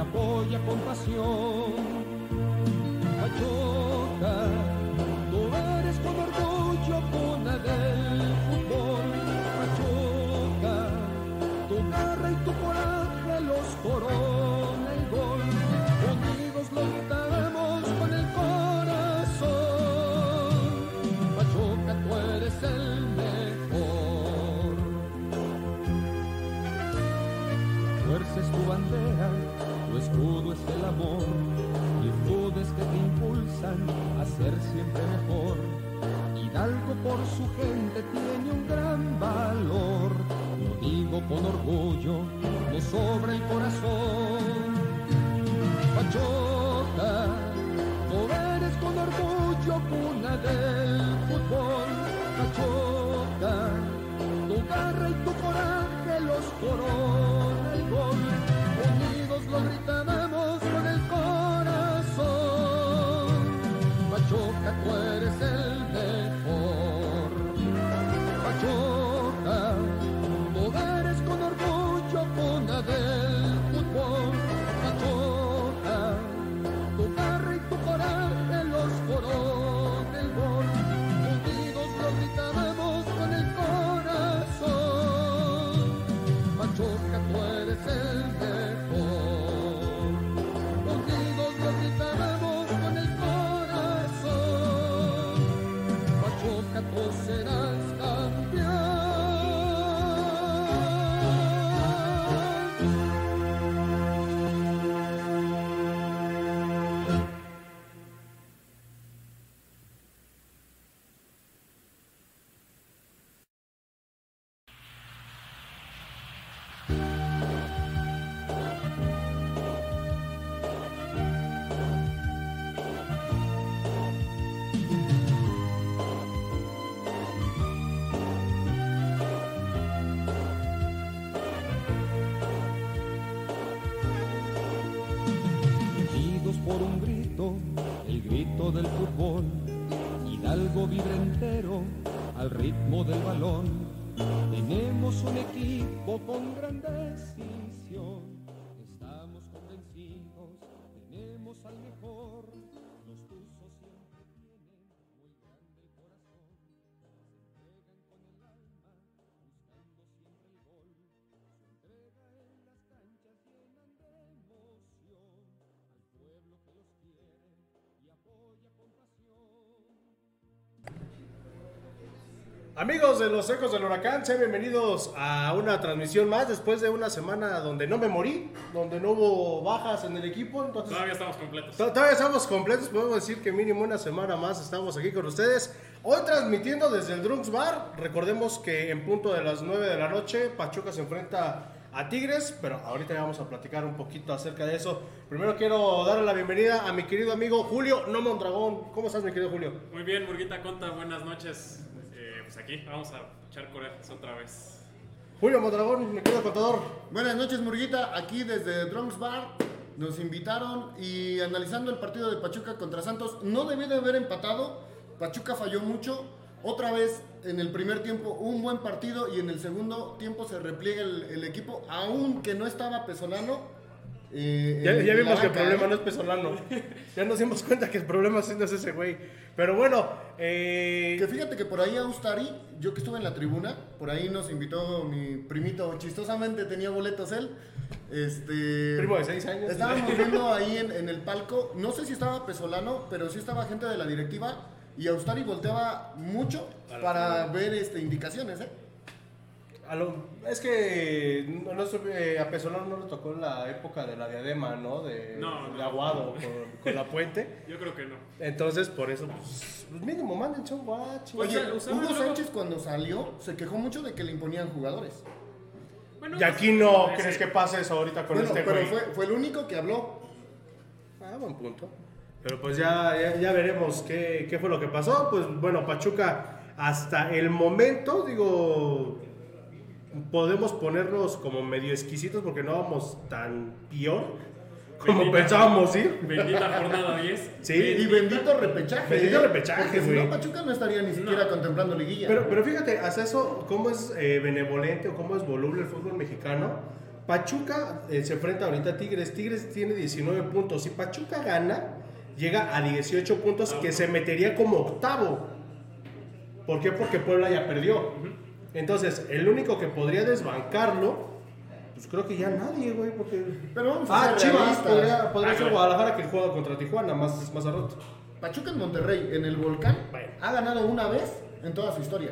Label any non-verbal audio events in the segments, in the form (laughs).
apoya con pasión. Hidalgo vibra entero al ritmo del balón. Tenemos un equipo con gran decisión. Estamos convencidos, tenemos al mejor. Amigos de los Ecos del Huracán, sean bienvenidos a una transmisión más después de una semana donde no me morí, donde no hubo bajas en el equipo. Entonces, Todavía estamos completos. to- todavía estamos completos, podemos decir que mínimo una semana más estamos aquí con ustedes. Hoy transmitiendo desde el Drunks Bar. Recordemos que en punto de las 9 de la noche, Pachuca se enfrenta a Tigres, pero ahorita ya vamos a platicar un poquito acerca de eso. Primero quiero darle la bienvenida a mi querido amigo Julio No Mondragón. ¿Cómo estás, mi querido Julio? Muy bien, Murguita Conta, buenas noches. Pues aquí vamos a echar corajes otra vez. Julio Mondragón, mi querido contador. Buenas noches, Murguita. Aquí desde Drunks Bar nos invitaron y analizando el partido de Pachuca contra Santos, no debió de haber empatado. Pachuca falló mucho. Otra vez en el primer tiempo un buen partido y en el segundo tiempo se repliega el, el equipo, aunque no estaba Pesolano. Eh, Ya, vimos que el problema no es Pesolano. (laughs) ya nos dimos cuenta que el problema sí no es ese güey. Pero bueno, eh, Que fíjate que por ahí Austari, yo que estuve en la tribuna, por ahí nos invitó mi primito, chistosamente tenía boletos él. Este, primo de 6 años. Estábamos (laughs) viendo ahí en, en el palco, no sé si estaba Pesolano, pero sí estaba gente de la directiva y Austari volteaba mucho para ver este, indicaciones, ¿eh? A lo- es que no, no supe- a Pesolano no le tocó la época de la diadema, ¿no? De, No, de no. Aguado con, con la puente. (laughs) Yo creo que no. Entonces, por eso, pues, pues mínimo, mándense un guacho. Oye, Hugo Sánchez cuando salió se quejó mucho de que le imponían jugadores. Bueno, y aquí no crees que pase eso ahorita con Bueno, este pero güey. fue, fue el único que habló. Ah, buen punto. Pero pues ya, ya, ya veremos qué, qué fue lo que pasó. Pues bueno, Pachuca hasta el momento, digo, podemos ponernos como medio exquisitos porque no vamos tan peor como Bendita- pensábamos ir. Bendita jornada 10. Sí. Y bendito repechaje. Bendito ¿eh? repechaje, Porque si güey. no, Pachuca no estaría ni siquiera No. contemplando liguilla. Pero, pero fíjate, hasta eso, cómo es eh, benevolente o cómo es voluble el fútbol mexicano, Pachuca eh, se enfrenta ahorita a Tigres. Tigres tiene 19 puntos. Si Pachuca gana, llega a 18 puntos que se metería como octavo. ¿Por qué? Porque Puebla ya perdió. Entonces, el único que podría desbancarlo, pues creo que ya nadie, güey. Porque... Pero vamos a Ah, Chivas, podría, podría Ah, ser. Guadalajara que juega contra Tijuana, más, más a rato. Pachuca en Monterrey, en el Volcán, Bueno. ha ganado una vez en toda su historia.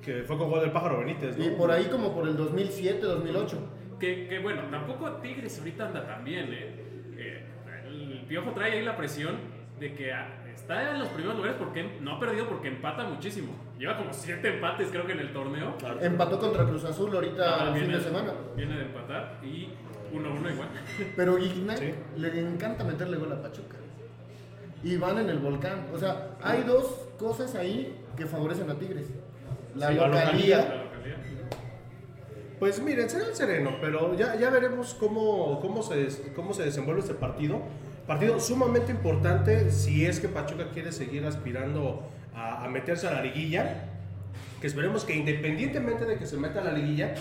Que fue con gol del pájaro Benítez, ¿no? Y por ahí como por el 2007, 2008. Que, que bueno, tampoco Tigres ahorita anda tan bien, ¿eh? Eh, El Piojo trae ahí la presión de que ah, está en los primeros lugares porque no ha perdido porque empata muchísimo. Lleva como siete empates creo que en el torneo. Empató contra Cruz Azul ahorita Ah, el fin viene, de semana. viene de empatar y 1-1 igual. (laughs) Pero Ignac Sí. le encanta meterle gol a Pachuca. Y van en el volcán. O sea, hay dos cosas ahí que favorecen a Tigres. La Sí, la localía. localidad. La localidad. Pues miren, será el sereno, pero ya, ya veremos cómo, cómo, se, des- cómo se desenvuelve este partido. Partido sumamente importante si es que Pachuca quiere seguir aspirando a, a meterse a la liguilla. Que esperemos que independientemente de que se meta a la liguilla,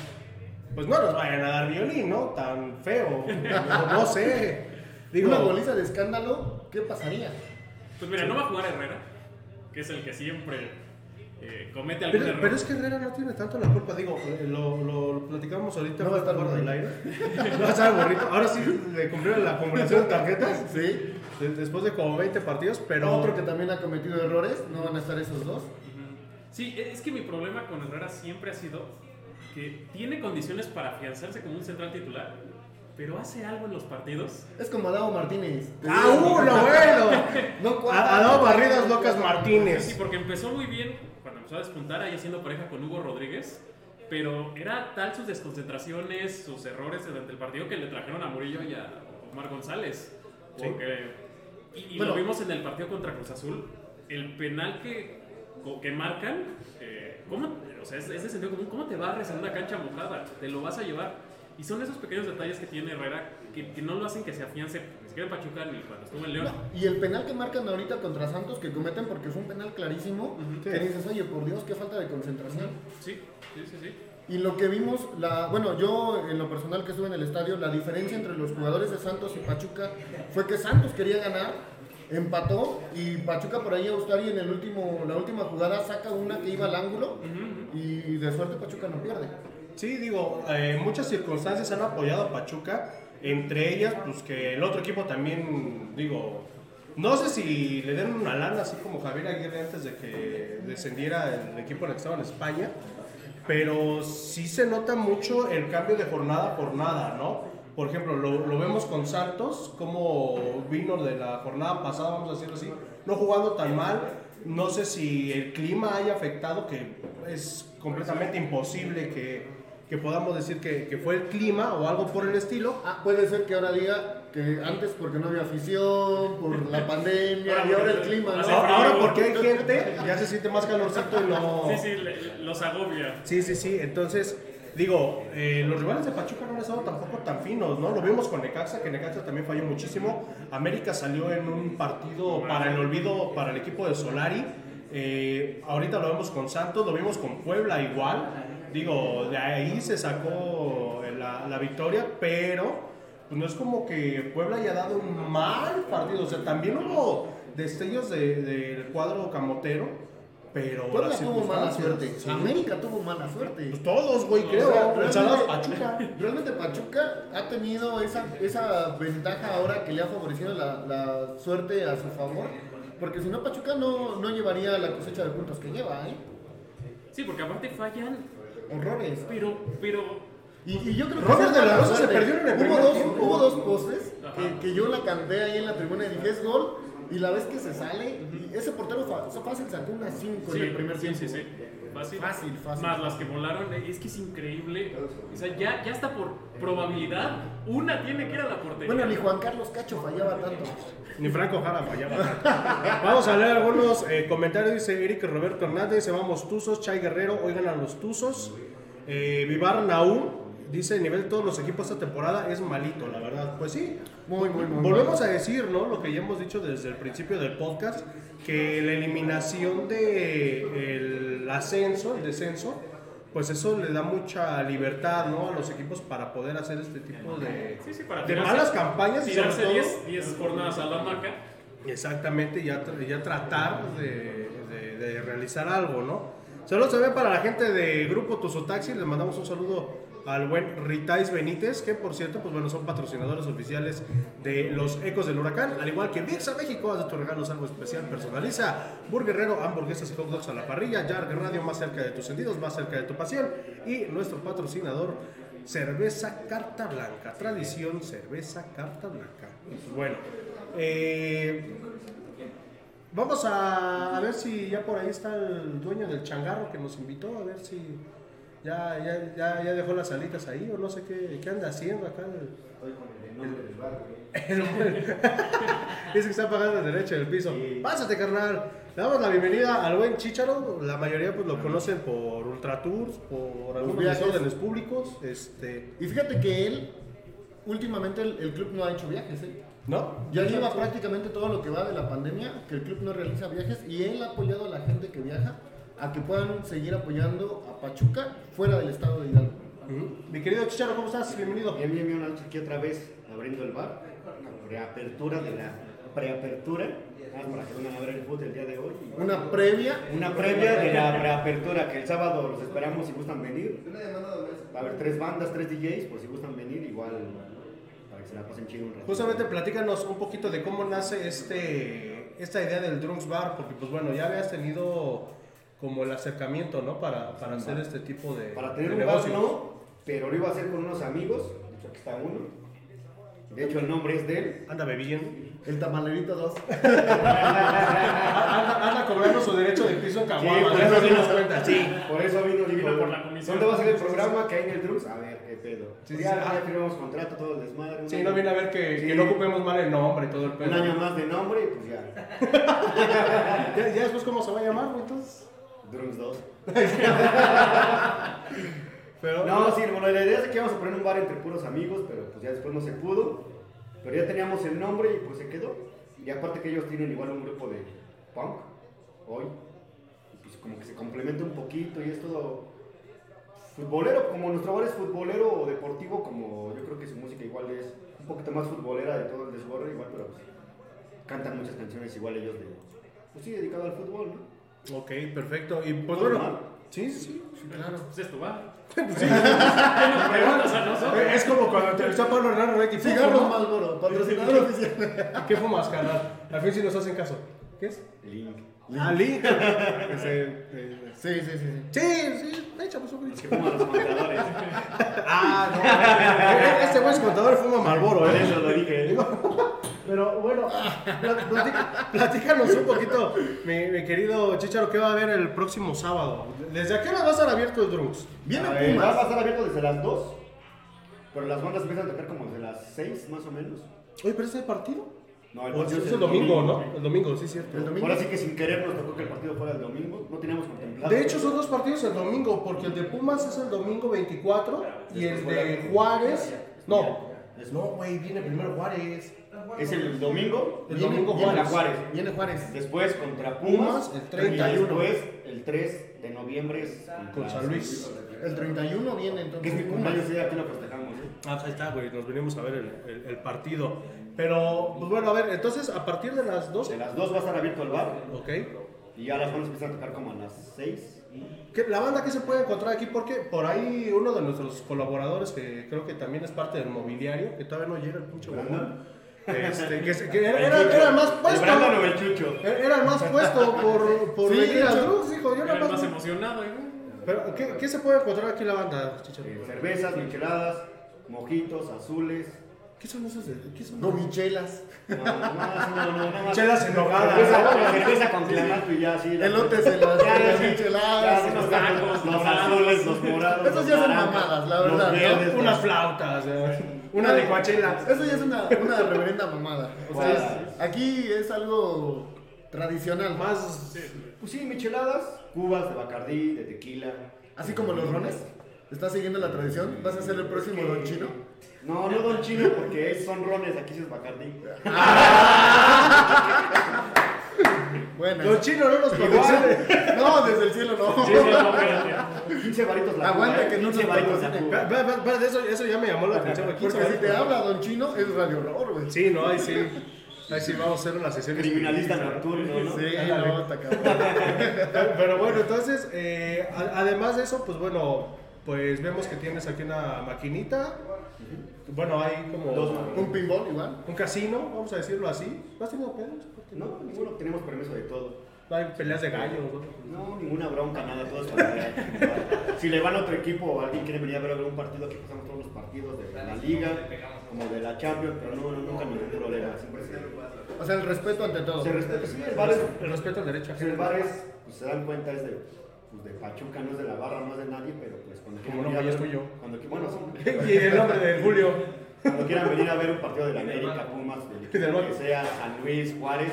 pues no nos vayan a dar violín, ¿no? Tan feo. (laughs) No, no sé. Digo, Una goliza de escándalo, ¿qué pasaría? Pues mira, no va a jugar Herrera, que es el que siempre eh, comete algún pero, error. pero es que Herrera no tiene tanto la culpa, digo, eh, lo, lo, lo platicamos ahorita No va a estar del aire. No va a estar bonito. Ahora sí le cumplieron la acumulación de tarjetas. Sí. De- Después de como 20 partidos, pero. Otro que también ha cometido errores, no van a estar esos dos. Sí, e, es que mi problema con Herrera siempre ha sido que tiene condiciones para afianzarse como un central titular, pero hace algo en los partidos. Es como Adao Martínez. ¡Ah, uno, bueno! (laughs) No Adao Barridas Locas Sí, Martínez. porque empezó muy bien cuando empezó a despuntar ahí haciendo pareja con Hugo Rodríguez, pero era tal sus desconcentraciones, sus errores durante el partido que le trajeron a Murillo y a Omar González. Sí. Porque- y y Bueno. lo vimos en el partido contra Cruz Azul, el penal que, que marcan, eh, ¿cómo, o sea, es, es de sentido común, ¿cómo te barres en una cancha mojada? Te lo vas a llevar. Y son esos pequeños detalles que tiene Herrera que, que no lo hacen que se afiance, ni siquiera en Pachuca ni cuando estuvo en León. No, y el penal que marcan ahorita contra Santos, que cometen porque fue un penal clarísimo, que dices, oye, por Dios, qué falta de concentración. Sí, sí, sí, sí. Y lo que vimos, la, bueno, yo en lo personal que estuve en el estadio, la diferencia entre los jugadores de Santos y Pachuca fue que Santos quería ganar, empató y Pachuca por ahí Austari en el último, la última jugada saca una que iba al ángulo y de suerte Pachuca no pierde. Sí, digo, eh, muchas circunstancias han apoyado a Pachuca. Entre ellas, pues que el otro equipo también, digo, no sé si le den una lana, así como Javier Aguirre antes de que descendiera el equipo en el que estaba en España. Pero sí se nota mucho el cambio de jornada a jornada, ¿no? Por ejemplo, lo, lo vemos con Santos, como vino de la jornada pasada, vamos a decirlo así, no jugando tan mal. No sé si el clima haya afectado, que es completamente imposible que, que podamos decir que, que fue el clima o algo por el estilo. Ah, puede ser que ahora diga que antes porque no había afición, por la (laughs) pandemia y ahora el clima, ¿no? Ahora ahora porque hay gente, (laughs) ya se siente más calorcito y no... Sí, sí, los agobia. Sí, sí, sí. Entonces, digo, eh, los rivales de Pachuca no han estado tampoco tan finos, ¿no? Lo vimos con Necaxa, que Necaxa también falló muchísimo. América salió en un partido para el olvido para el equipo de Solari. Eh, ahorita lo vemos con Santos, lo vimos con Puebla igual. Digo, de ahí se sacó la, la victoria, pero pues no es como que Puebla haya dado un mal partido. O sea, también hubo destellos de- del cuadro camotero, pero... Puebla tuvo mala suerte, sí. América tuvo mala suerte. Pues todos, güey, O creo. sea, El realmente, Pachuca. realmente Pachuca ha tenido esa, esa ventaja ahora que le ha favorecido la, la suerte a su favor. Porque si no, Pachuca no, no llevaría la cosecha de puntos que lleva, ¿eh? Sí, porque aparte fallan, Horrores. pero, pero Y, y yo creo que Robert esa de la Rosa se perdió en el hubo dos, tiempo. hubo dos postes que, que yo la canté ahí en la tribuna y dije es gol. Y la vez que se sale, y ese portero fácil sacó una 5 en el primer sí, tiempo. sí, sí. Fácil. Fácil, fácil. Más las que volaron, eh, es que es increíble. O sea, ya, ya está por probabilidad, una tiene que ir a la portería. Bueno, ni Juan Carlos Cacho fallaba tanto. Ni Franco Jara fallaba. (laughs) Vamos a leer algunos eh, comentarios. Dice Eric Roberto Hernández. Se vamos Tuzos. Chay Guerrero. Oigan a los Tuzos. Eh, Vivar Naú. Dice: el nivel de todos los equipos esta temporada es malito, la verdad. Pues sí. Muy, muy, muy. Volvemos a decir, ¿no? Lo que ya hemos dicho desde el principio del podcast, que la eliminación de el ascenso, el descenso, pues eso le da mucha libertad ¿no? a los equipos para poder hacer este tipo de, Sí, sí, para de tirarse- malas campañas y sobre todo- 10 10 jornadas a la maca. Exactamente, ya, ya tratar de, de- de realizar algo, ¿no? Saludos también para la gente de Grupo Tuzo Taxi, les mandamos un saludo al buen Ritais Benítez, que por cierto, pues bueno, son patrocinadores oficiales de los Ecos del Huracán, al igual que Vixa México, haz de tus regalos algo especial, personaliza, Burguerrero, hamburguesas y hot dogs a la parrilla, Yarg Radio, más cerca de tus sentidos, más cerca de tu pasión, y nuestro patrocinador, Cerveza Carta Blanca, tradición Cerveza Carta Blanca. Pues bueno, eh, Vamos a ver si ya por ahí está el dueño del changarro que nos invitó, a ver si ya, ya, ya, ya dejó las alitas ahí o no sé qué, qué anda haciendo acá. el- Dice que está pagando el derecho del piso. Pásate, carnal. Le damos la bienvenida al buen Chicharo. La mayoría pues lo conocen por Ultra Tours, por algunos viajes. desórdenes públicos. Este, Y fíjate que él, últimamente el, el club no ha hecho viajes, ¿eh? ¿No? Ya lleva prácticamente todo lo que va de la pandemia, que el club no realiza viajes y él ha apoyado a la gente que viaja a que puedan seguir apoyando a Pachuca fuera del estado de Hidalgo. Mi querido Chicharo, ¿cómo estás? Bienvenido. Bien, bien, bien, aquí otra vez abriendo el bar, la reapertura de la preapertura, ah, para que vengan a ver el fútbol el día de hoy. Una previa, Una previa de la preapertura, que el sábado los esperamos si gustan venir. Va a haber tres bandas, tres DJs, por si gustan venir, igual para que se la pasen chido un rato. Justamente platícanos un poquito de cómo nace este, esta idea del Drunks Bar, porque pues bueno, ya habías tenido como el acercamiento, ¿no? Para, para hacer este tipo de, Para tener de un bar negocio. no, pero lo iba a hacer con unos amigos, de hecho aquí está uno. De hecho el nombre es de él. Anda bebiendo. el tamalerito 2. (laughs) Anda, anda cobrando su derecho de piso en Caguama, por ya eso nos dimos vino- cuenta. Sí. Por eso vino, dijo, Vino por la comisión. ¿dónde va a ser el programa que hay en el Drux? A ver, qué pedo. Sí, ya, sí, ya ah. firmamos contrato, todo el desmadre. un Sí, año- no viene a ver que, Sí. que no ocupemos mal el nombre y todo el Un pedo. año más de nombre y pues ya. (laughs) ¿Ya, ya después cómo se va a llamar, güey, entonces? Drums 2. Pero, No, sí, bueno, la idea es que íbamos a poner un bar entre puros amigos, pero pues ya después no se pudo. Pero ya teníamos el nombre y pues se quedó. Y aparte que ellos tienen igual un grupo de punk hoy. Y pues como que se complementa un poquito y es todo futbolero. Como nuestro bar es futbolero o deportivo, como yo creo que su música igual es un poquito más futbolera de todo el desborde, igual, pero pues, cantan muchas canciones igual ellos de. Pues sí, dedicado al fútbol, ¿no? Ok, perfecto. Y pues bueno, sí, sí, sí, claro. Pues es tu bar. ¿Qué nos preguntas a nosotros? Es como cuando entrevistó a Pablo Hernán Requi. Cigarros Malboro, patrocinador oficial. (laughs) ¿Qué fumas, carnal? Al fin si nos hacen caso. ¿Qué es? Link. Ah, Link. (laughs) Ese, eh, Sí, sí, sí. sí. Sí, sí, échame un Que fuman los contadores. Ah, no. (laughs) Este güey es contador fuma Malboro, Por ¿eh? eso lo dije. Pero bueno, platícanos un poquito, mi, mi querido Chicharo, ¿qué va a haber el próximo sábado? ¿Desde a qué hora va a estar abierto el Drunks? Viene A ver, Va a Pumas. estar abierto desde las 2, pero las bandas empiezan a tocar como desde las 6 más o menos. Oye, pero este partido. No, el O partido es el domingo, ¿no? El domingo, sí, cierto. El domingo. Ahora sí que sin querer nos tocó que el partido fuera el domingo, no teníamos contemplado. De hecho, son dos partidos el domingo, porque el de Pumas es el domingo 24 y el de Juárez. No, no, güey, viene primero Juárez. Es el domingo, El Viene- domingo viene Juárez. Juárez. Viene Juárez. después contra Pumas, Pumas, el 31. y después el 3 de noviembre es contra Con San Luis. El 31 viene Que entonces. es mi cumpleaños y aquí lo festejamos. ¿eh? Ah, pues ahí está, güey, nos venimos a ver el, el- el partido. Pero, pues bueno, a ver, entonces a partir de las 12, De las 2 va a estar abierto el bar ok. y ya las bandas empiezan a tocar como a las 6. ¿Qué- la banda que se puede encontrar aquí, porque por ahí uno de nuestros colaboradores, que creo que también es parte del mobiliario, que todavía no llega el pinche este, que, era, era- era el más ¿El puesto. El Chucho? Era el más puesto por, por Sí, venir hecho. Drux, hijo. Yo Era el más más. emocionado, ¿eh? Pero, ¿qué, ¿qué se puede encontrar aquí en la banda? Eh, cervezas, micheladas, mojitos, azules. ¿Qué son esos? de- ¿Qué son? Gomichelas. No, no, no, no, no. Chelas en nogada. Cerveza, cerveza con clamato y ya así. Elotes en las, micheladas. Los tacos, los azules, los morados. Los ya son mamadas, la verdad, Unas flautas, una licuachela. Eso ya es una, una reverenda mamada. O sea, aquí es algo tradicional. Más. Pues sí, micheladas, cubas de bacardí, de tequila. Así como los rones. ¿Estás siguiendo la tradición? ¿Vas a ser el próximo don chino? No, no Don Chino porque es- son rones, aquí sí es bacardí. (laughs) Bueno. Los chinos no nos proteccionan. No, desde el cielo no. Sí, sí, no, espérate. 15 varitos la Aguanta cuba, ¿eh? que no 15 nos varitos la patrocinen. cuba. Eso, eso ya me llamó la atención. güey. Porque si te habla Don Chino, es Radio Horror, güey. Sí, no, ahí sí. Ahí sí vamos a hacer una sesión. Criminalista nocturno, ¿no? Sí, no, está cabrón. (laughs) Pero bueno, entonces, eh, a- además de eso, pues bueno, pues vemos que tienes aquí una maquinita. Bueno, hay como Dos. Un pinball igual. un casino, vamos a decirlo así. ¿No has tenido pedos? No, ninguno tenemos permiso de todo. No hay peleas de gallos, ¿no? No, ninguna bronca, nada, todo es. (laughs) Si le van a otro equipo o alguien quiere venir a ver algún partido, aquí pasamos todos los partidos de la Liga, como de la Champions, pero no, no nunca ningún problema. Siempre se, O sea, el respeto ante todo. se respeta. Sí, el bar es, El respeto al derecho el bar es, pues se dan cuenta, es de, pues, de Pachuca, no es de la barra, no es de nadie, pero pues cuando Como quieran no, venir a ya es ver- tuyo. Cuando, qui- bueno, sí. (laughs) y el nombre de Julio. Cuando quieran venir a ver un partido de la (laughs) América, Pumas, (laughs) del que sea, San Luis, Juárez.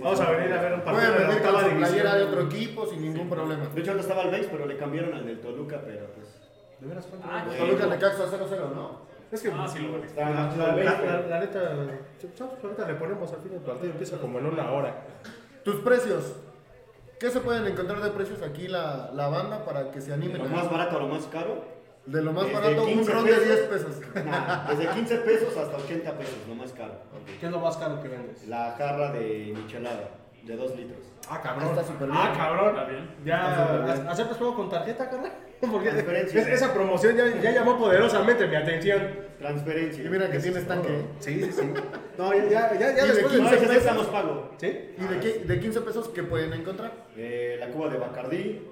Vamos a venir a ver un partido Pueden de la octava playera de división. otro equipo sin ningún problema. De hecho, antes estaba el Beis, pero le cambiaron al del Toluca, pero pues. ¿De veras cuánto? Ah? Toluca Necaxa 0-0, ¿no? Es que Ah, sí, lo Está la, neta, ahorita le ponemos al fin del partido, empieza como en una hora. Tus precios. ¿Qué se pueden encontrar de precios aquí la, la banda para que se animen? Lo más barato a lo más caro. De lo más Desde barato, un 15 ron de pesos. 10 pesos. (laughs) Nah, desde 15 pesos hasta 80 pesos, lo más caro. ¿Qué es lo más caro que vendes? La jarra de michelada, de 2 litros. Ah, cabrón. Está súper bien. Ah, cabrón. Está bien. Ya, Está súper bien. ¿aceptas pago con tarjeta, carnal? (laughs) Porque Transferencia. es- esa promoción ya, ya llamó poderosamente mi atención. Transferencia. Y mira que tienes tanque. Sí, sí, sí. No, ya, ya, ya, ya Y de después de No, 15 ese pesos. estamos pago. ¿Sí? ¿Y de, qué- de 15 pesos qué pueden encontrar? Eh, la cuba de Bacardí.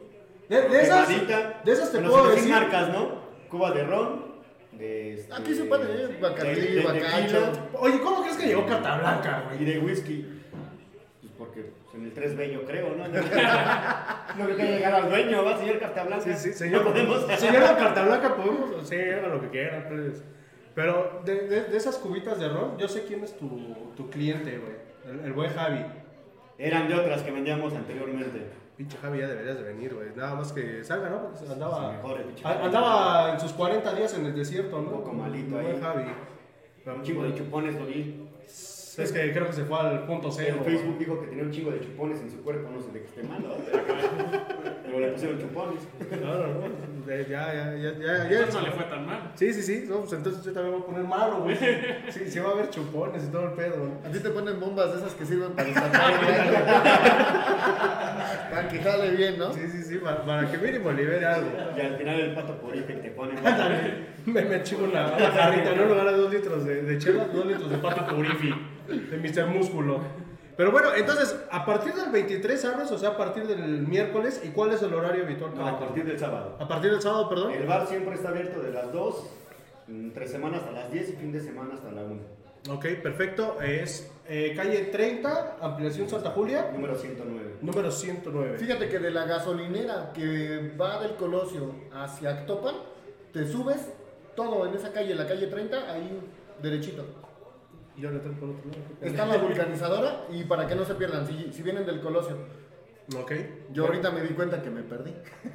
De, de esas, quebadita. de esas te puedo decir marcas, ¿no? Cuba de ron. De este, Aquí se puede, ¿eh? Bacardí, de- de bacacho. Oye, ¿cómo crees que llegó Carta Blanca, güey? Y de whisky. En el 3B yo creo, ¿no? (laughs) No creo que llegar al dueño, va, señor Carta Blanca. Sí, sí, señor. No podemos. (laughs) Señora Carta Blanca, podemos. Sí, hagan lo que quieran, pues. Pero de, de, de esas cubitas de ron, yo sé quién es tu, tu cliente, güey. El, el buen Javi. Eran de otras que vendíamos anteriormente. Pinche Javi, ya deberías de venir, güey. Nada más que salga, ¿no? Porque andaba. Mejor andaba en sus 40 días en el desierto, ¿no? Un poco malito El buen ahí. Javi. Un chingo de chupones lo vi. Es que creo que se fue al punto cero. En Facebook dijo que tenía un chingo de chupones en su cuerpo, no sé de qué esté mal, ¿no? Pero le pusieron chupones. No, no, no. De- Ya, ya, ya, ya. ya, no le fue tan mal. Sí, sí, sí. No, pues entonces yo también voy a poner malo, güey. Sí, sí va a haber chupones y todo el pedo. ¿no? A ti te ponen bombas de esas que sirven para (laughs) baño. Para que jale bien, ¿no? Sí, sí, sí, para, para que mínimo libere algo. Y al final el pato por que te pone. (laughs) (laughs) Me, me chivo una, una jarrita, ¿no? En lugar de dos litros de, de chela, dos litros de pato purifi, de Mr. Músculo. Pero bueno, entonces, a partir del 23 abres, o sea, a partir del miércoles, ¿y cuál es el horario habitual? No, a partir del sábado. A partir del sábado, perdón. El bar siempre está abierto de las 2, entre semana hasta las 10 y fin de semana hasta la 1. Ok, perfecto. Es eh, calle 30, ampliación Santa Julia, Número 109. número 109. Fíjate que de la gasolinera que va del Colosio hacia Actopan, te subes todo en esa calle, la calle 30, ahí derechito. Yo le tengo por otro lado. Está la vulcanizadora y para que no se pierdan, si, si vienen del Colosio. Ok. Yo ahorita me di cuenta que me perdí. (laughs)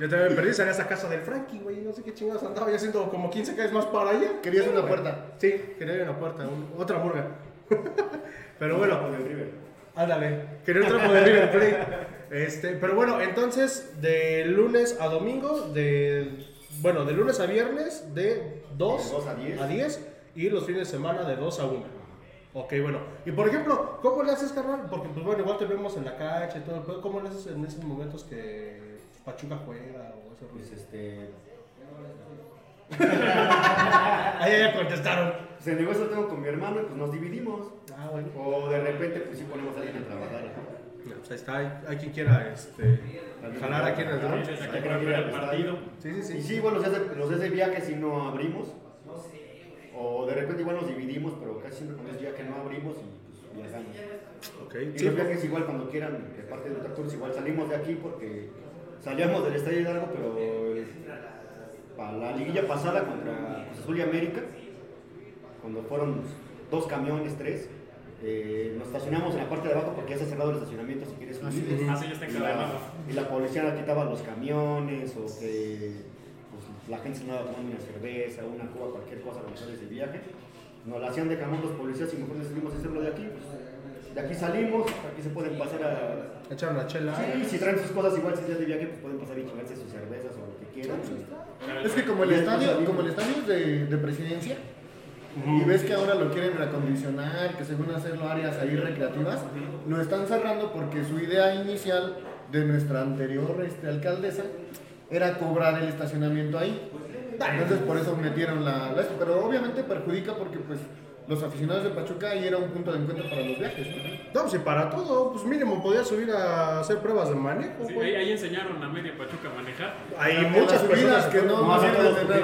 Yo también me perdí, salí a esa casa del Frankie, güey. No sé qué chingados andaba ya haciendo como 15 calles más para allá. Querías una puerta. Sí, quería ir a una puerta, un- otra burga. (laughs) pero bueno, Con el River. ándale, quería un trapo de River Plate. Este, pero bueno, entonces, de lunes a domingo, de. Bueno, de lunes a viernes, de 2 De 2 a 10. a 10 y los fines de semana de 2 a 1. Ok, bueno. Y por ejemplo, ¿cómo le haces, carnal? Porque, pues bueno, igual te vemos en la cancha y todo. ¿Cómo le haces en esos momentos que Pachuca juega o eso? Pues este. (laughs) Ahí ya contestaron. Pues el negocio tengo con mi hermano y pues nos dividimos. Ah, bueno. O de repente, pues sí ponemos a alguien a trabajar. No, pues ahí está, hay, hay quien quiera este, jalar aquí en el drone. Entonces, aquí para ver el partido. Sí, sí, sí. Y sí, bueno, los de, los días de viaje sí no abrimos. O de repente igual nos dividimos, pero casi siempre cuando es viaje no abrimos y pues viajamos. Ok, Y sí, los viajes igual cuando quieran, de parte de Ultra Tours, igual salimos de aquí porque salíamos del Estadio Hidalgo, pero eh, para la liguilla pasada contra Cruz Azul y América, cuando fueron dos camiones, tres, eh, nos estacionamos en la parte de abajo porque ya se ha cerrado el estacionamiento si quieres subir. Ah, sí, ya está Y la, y la policía quitaba los camiones o que pues, la gente se andaba tomando una cerveza, una cuba, cualquier cosa cuando sales de viaje. Nos la hacían de camón los policías y mejor decidimos hacerlo de aquí. Pues, de aquí salimos, aquí se pueden pasar a... Echar una chela. Sí, si traen sus cosas igual si ya de viaje, pues pueden pasar y chingarse sus cervezas o lo que quieran. Es que como el estadio, como el estadio es de, de presidencia, y ves que ahora lo quieren reacondicionar, que según hacerlo áreas ahí recreativas, lo están cerrando porque su idea inicial de nuestra anterior este, alcaldesa era cobrar el estacionamiento ahí. Entonces por eso metieron la, la- Pero obviamente perjudica porque pues los aficionados de Pachuca ahí era un punto de encuentro para los viajes. ¿no? No, pues y para todo, pues mínimo podía subir a hacer pruebas de manejo. Sí, ahí, ahí enseñaron a media Pachuca a manejar. Hay muchas personas que no, no no tener.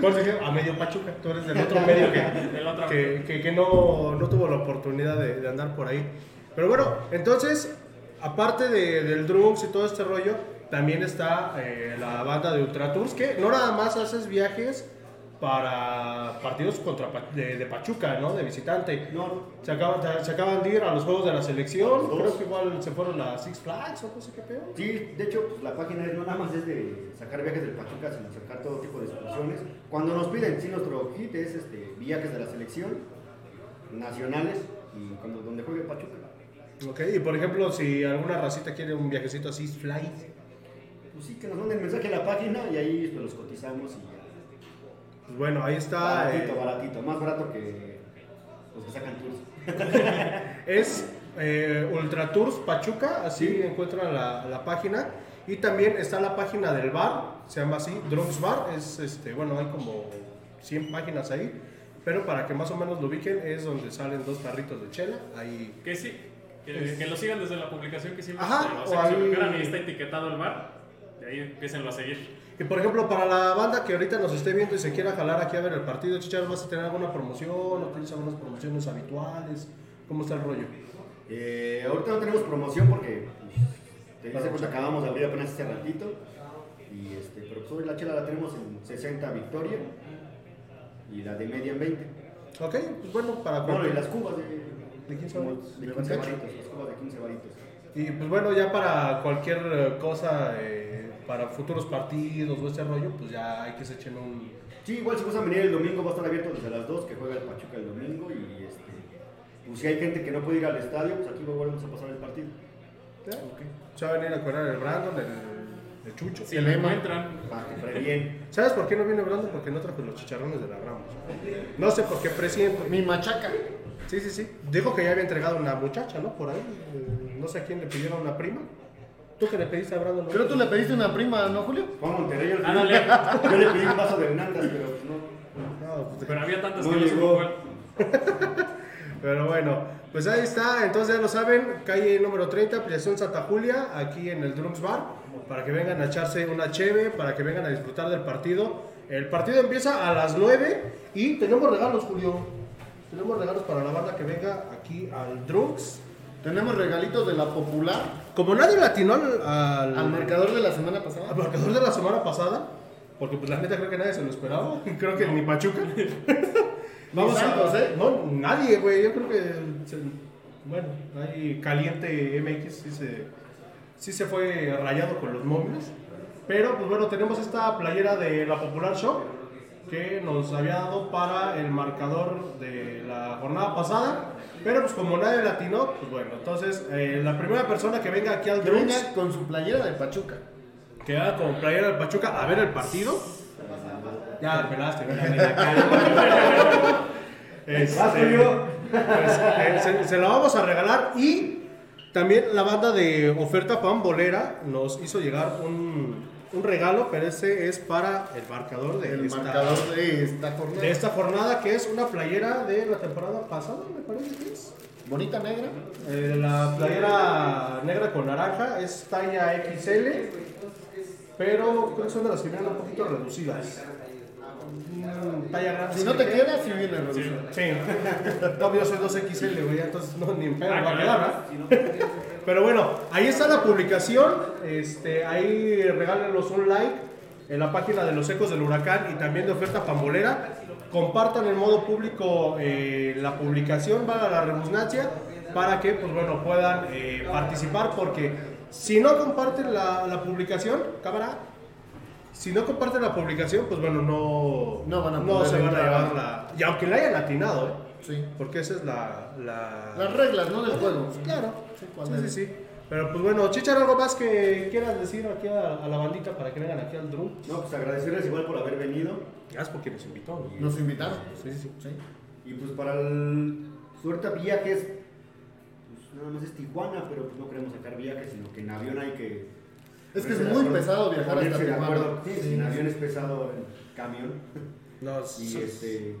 Manejar. Entonces, dije, a medio Pachuca, tú eres del otro medio que, (laughs) que, que- que no, no tuvo la oportunidad de, de andar por ahí. Pero bueno, entonces, aparte de- del Drums y todo este rollo, también está eh, la banda de Ultra Tours, que no nada más haces viajes para partidos contra de, de Pachuca, ¿no? De visitante. No, Se acaban, se acaban de ir a los juegos de la selección, creo que igual se fueron a Six Flags o no sé qué peor. Sí, de hecho, pues, la página es, no nada más es de sacar viajes del Pachuca, sino sacar todo tipo de excursiones. Cuando nos piden, sí, nuestro hit es este, viajes de la selección, nacionales y cuando, donde juegue Pachuca. Ok, y por ejemplo, si alguna racita quiere un viajecito a Six Flags, Pues sí, que nos manden mensaje a la página y ahí pues, los cotizamos y. pues bueno, ahí está. Baratito, eh, baratito, más barato que los que sacan tours. (laughs) Es eh, Ultra Tours Pachuca, así encuentran la, la página. Y también está la página del bar, se llama así, Drums Bar. Es este, bueno, hay como 100 páginas ahí. Pero para que más o menos lo ubiquen, es donde salen dos carritos de chela. Ahí. Que sí, que, que lo sigan desde la publicación que siempre Ajá, se lo o hacen, se ahí- lo quieran y está etiquetado el bar. De ahí empiecenlo a seguir. Y por ejemplo, para la banda que ahorita nos esté viendo y se quiera jalar aquí a ver el partido, Chicharo, ¿vas a tener alguna promoción o tienes algunas promociones habituales? ¿Cómo está el rollo? Eh, ahorita no tenemos promoción porque pues, te dice que acabamos de abrir apenas hace ratito. Y este, pero pues hoy la chela la tenemos en 60 Victoria y la de media en 20. Ok, pues bueno, para Bueno, y las cubas de, ¿De 15 como varitos? de ¿De 15 28? varitos, las cubas de 15 varitos. Y pues bueno, ya para cualquier cosa, eh, para futuros partidos o ese rollo, pues ya hay que se echen un... Sí, igual si gustan venir el domingo va a estar abierto desde las 2 que juega el Pachuca el domingo y este, pues si hay gente que no puede ir al estadio, pues aquí volvemos a pasar el partido. Se va a venir a cobrar el Brandon, el, el Chucho. Si el lo Emma. encuentran, Para que prebien. ¿Sabes por qué no viene Brandon? Porque no trajo los chicharrones de la Ramos. No sé por qué, presidente. Mi machaca. Sí, sí, sí. Dijo que ya había entregado una muchacha, ¿no? Por ahí. Eh, No sé a quién le pidieron una prima. ¿Tú que le pediste a Brandon? no? Pero tú le pediste una prima, ¿no, Julio? Juan Monterrey, al Ándale. final, yo le pedí un vaso de Hernández, pero pues no. No, pues, pero había tantas No que no llegó. (laughs) Pero bueno, pues ahí está. Entonces ya lo saben, calle número 30, Prisión Santa Julia, aquí en el Drums Bar, para que vengan a echarse una cheve, para que vengan a disfrutar del partido. El partido empieza a las 9 y tenemos regalos, Julio. Tenemos regalos para la banda que venga aquí al Drums. Tenemos regalitos de la popular Como nadie latinó al, al, al marcador de la semana pasada. al marcador de la semana pasada, porque pues la neta creo que nadie se lo esperaba, (laughs) creo que ni Pachuca. (laughs) Ni Santos, ¿eh? No, nadie, güey. Yo creo que. se- bueno, ahí Caliente MX sí se, sí se fue rayado con los móviles. Pero, pues bueno, tenemos esta playera de la Popular Shop que nos había dado para el marcador de la jornada pasada. Pero, pues como nadie latino, pues bueno, entonces eh, la primera persona que venga aquí al Que venga con su playera de Pachuca. que haga con playera del Pachuca a ver el partido. Ya la pelaste. (laughs) Este, Vas, Julio. pues, eh, se, se la vamos a regalar y también la banda de oferta pambolera nos hizo llegar un, un regalo, pero ese es para el marcador de, El esta, marcador de esta jornada. de esta jornada, que es una playera de la temporada pasada, me parece que es. Bonita negra. Eh, la playera negra con naranja es talla XL, pero creo que son de las que vienen un poquito reducidas. Mm, Talla grande. Si sí no te queda. si viene reducido. Sí. No, (laughs) yo soy 2XL, güey, entonces no, ni en pedo Ah, va a quedar, ¿verdad? Pero bueno, ahí está la publicación. Este, ahí regálenos un like en la página de los ecos del huracán y también de oferta pambolera. Compartan en modo público eh, la publicación, valga la redundancia, para que pues bueno puedan eh, participar porque si no comparten la, la publicación, cámara, si no comparten la publicación, pues bueno, no, No van a no se van a llevar la... Y aunque la hayan atinado, ¿eh? Sí. Porque esa es la... la... Las reglas, ¿no? Del juego. Claro, Sí, sí, es. sí, sí. Pero pues bueno, Chichar, ¿algo más que quieras decir aquí a, a la bandita para que vengan aquí al drum? No, pues agradecerles igual por haber venido. Gracias por quien nos invitó. Nos invitaron. Sí, sí, sí. Sí. Y pues para el suerte a viajes, pues nada más es Tijuana, pero pues no queremos sacar viajes, sino que en avión hay que. Es que es muy pesado viajar hasta Tijuana. acuerdo. Sí, Sí. en avión es pesado el camión. (laughs) No, Y sí, este.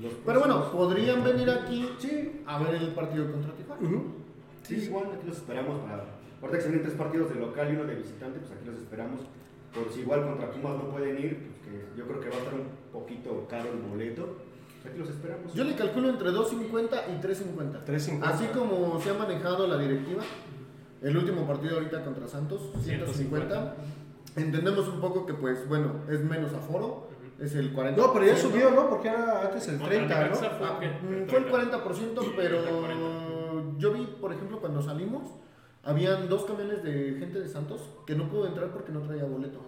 Los Pero bueno, podrían venir aquí Sí, a ver el partido contra Tijuana. Ujú. sí, igual aquí los esperamos para. Ahorita que se vienen tres partidos de local y uno de visitante, pues aquí los esperamos. Por si igual contra Pumas no pueden ir, pues que yo creo que va a estar un poquito caro el boleto. Pues aquí los esperamos. Yo le calculo entre 2.50 y 3.50. 3.50. Así como se ha manejado la directiva, el último partido ahorita contra Santos, 150. Entendemos un poco que, pues, bueno, es menos aforo, es el 40%. No, pero ya subió, ¿no? Porque era antes el Contra 30, Necaxa ¿no? fue, Ah, el 40%, pero yo vi, por ejemplo, cuando salimos, habían dos camiones de gente de Santos que no pudo entrar porque no traía boleto.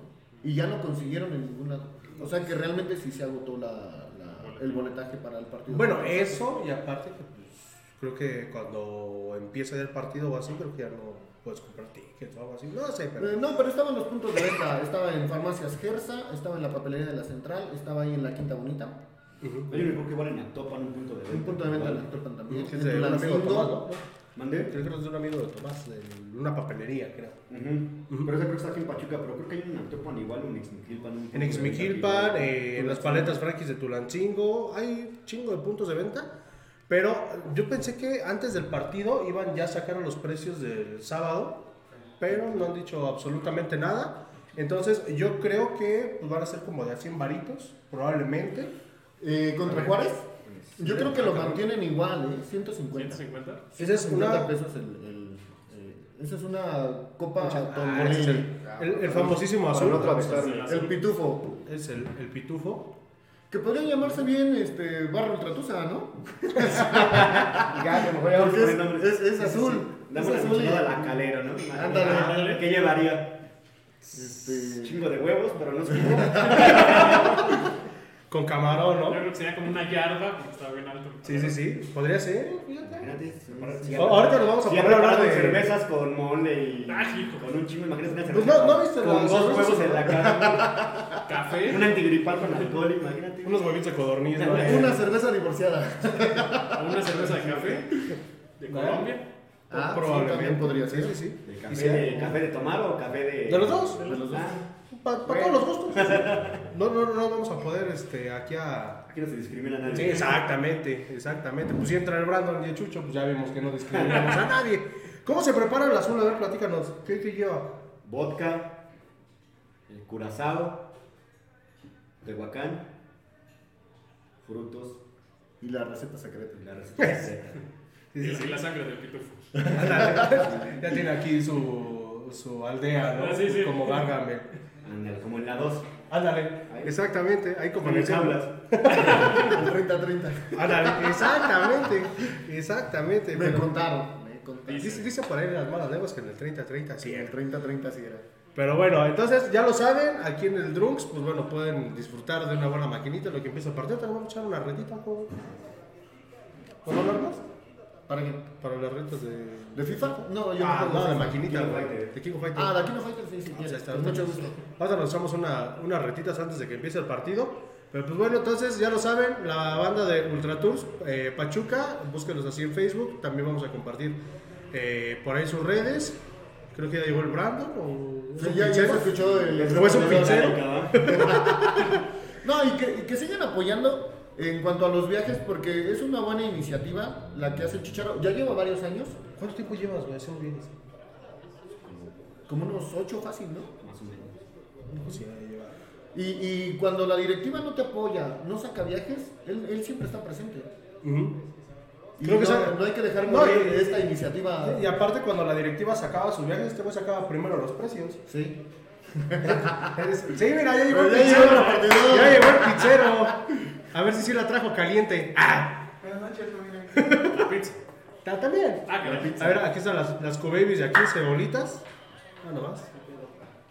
Y ya no consiguieron en ningún lado. O sea que realmente sí se agotó la, la- el boletaje para el partido. Bueno, eso y aparte que creo que cuando empieza ya el partido o así, creo que ya no puedes comprar tickets o algo así. No sé, pero... Eh, no, pero estaba en los puntos de venta. Estaba en Farmacias Gersa, estaba en la papelería de la Central, estaba ahí en la Quinta Bonita. Ujú. Yo creo que igual en Actopan un punto de venta. Un punto de venta en Igual. la Topan también. Es En de un amigo de. Tomás, ¿no? ¿Mandé? Creo que es de un amigo de Tomás, de una papelería, creo. Ujú. Pero esa creo que está aquí en Pachuca, pero creo que hay un en Actopan igual, un Exmiquilpan. un En Exmiquilpan, eh, en las paletas Frankis de Tulancingo, hay chingo de puntos de venta. Pero yo pensé que antes del partido iban ya a sacar los precios del sábado, pero no han dicho absolutamente nada. Entonces yo creo que pues, van a ser como de a 100 varitos, probablemente. Eh, ¿Contra Juárez? Yo creo que lo mantienen igual, ¿eh? 150. 150. Esa es 150 una- pesos el, el- eh, esa es una copa Ah, es el, el- el famosísimo azul. el pitufo. Es el, el pitufo. Que podría llamarse bien este Barro Ultratusa, ¿no? (laughs) Ya, ya vamos a Porque es- nombres. es- es Sí, sí, azul, sí. es azul y- a la calera, ¿no? Ándale. ¿Qué llevaría? Este, Chingo de huevos, pero no es. (laughs) Con camarón, Yo ¿no? creo que sería como una yarda porque estaba bien alto. Sí, sí, sí. Podría ser. fíjate. Si- O- ahorita nos vamos a poner a hablar de- cervezas con mole y Ah, con un chingo, imagínate una Pues cerveza. no- ¿no viste con dos huevos en la cara. (laughs) Café. un antigripal con alcohol, imagínate. Unos huevitos de codorniz, ¿no? una cerveza divorciada. O una cerveza de café. De. Colombia. Ah, Probablemente. también podría ser. Sí, sí, sí. ¿De café, sí, de, café de tomar o café de.? ¿De los dos? De los dos. Para todos los gustos. (laughs) No, no, no vamos a poder este, aquí a... aquí no se discrimina a nadie. Sí, exactamente, exactamente. Pues si entra el Brandon y el Chucho, pues ya vimos que no discriminamos a nadie. ¿Cómo se prepara el azul? A ver, platícanos. ¿Qué, qué lleva? Vodka, eh, curazao, tehuacán, frutos Y la receta secreta. y la receta secreta. (laughs) Sí, sí, Y la sangre del pitufo. (laughs) Ya tiene aquí su, su aldea, ¿no? Ah, sí, sí. Como Gargamel. Ándale, como en la 2. Ándale, exactamente. Ahí como en el el hablas. El 30-30. Ándale, exactamente. Exactamente. Me pero- contaron. Me contaron. Dice, dice por ahí en las malas lenguas que en el 30-30 sí. Sí, el 30-30 sí era. Pero bueno, entonces ya lo saben, aquí en el Drunks, pues bueno, pueden disfrutar de una buena maquinita en lo que empieza el partido. Te vamos a echar una retita, ¿cómo? ¿Puedo hablar más? ¿Para qué? Para las retas de. ¿De FIFA? No, yo Ah, no no, de maquinita, King of. De King of Fighters. Ah, de aquí no Fighter, sí, sí. Ah, está. Mucho gusto. Ahora nos echamos una, unas retitas antes de que empiece el partido. Pero pues bueno, entonces ya lo saben, la banda de Ultra Tours eh, Pachuca, búsquenlos así en Facebook. También vamos a compartir eh, por ahí sus redes. Creo que ya llegó el Brandon. O ¿es Sí, un ya, ya se escuchó el... ¿O es un pizzero? (laughs) No, y que, y que sigan apoyando en cuanto a los viajes, porque es una buena iniciativa la que hace el Chicharo. Ya lleva varios años, ¿Cuánto tiempo llevas, güey? Haciendo bienes. como unos ocho fácil, ¿no? Más o menos. No, sí. Y, y cuando la directiva no te apoya, no saca viajes, él, él siempre está presente. Y Creo que no, sabe- no hay que dejar No, morir y- esta iniciativa. Y aparte, cuando la directiva sacaba sus viajes, este güey sacaba primero los precios. Sí. (laughs) Sí, mira, ya llegó el Pero ya llegó el repartidor. A ver si sí la trajo caliente. ¡Ah! La pizza. Ta- También. Ah, que la pizza. A ver, aquí están las, las Q-Babies de aquí, cebolitas. Ah, nomás.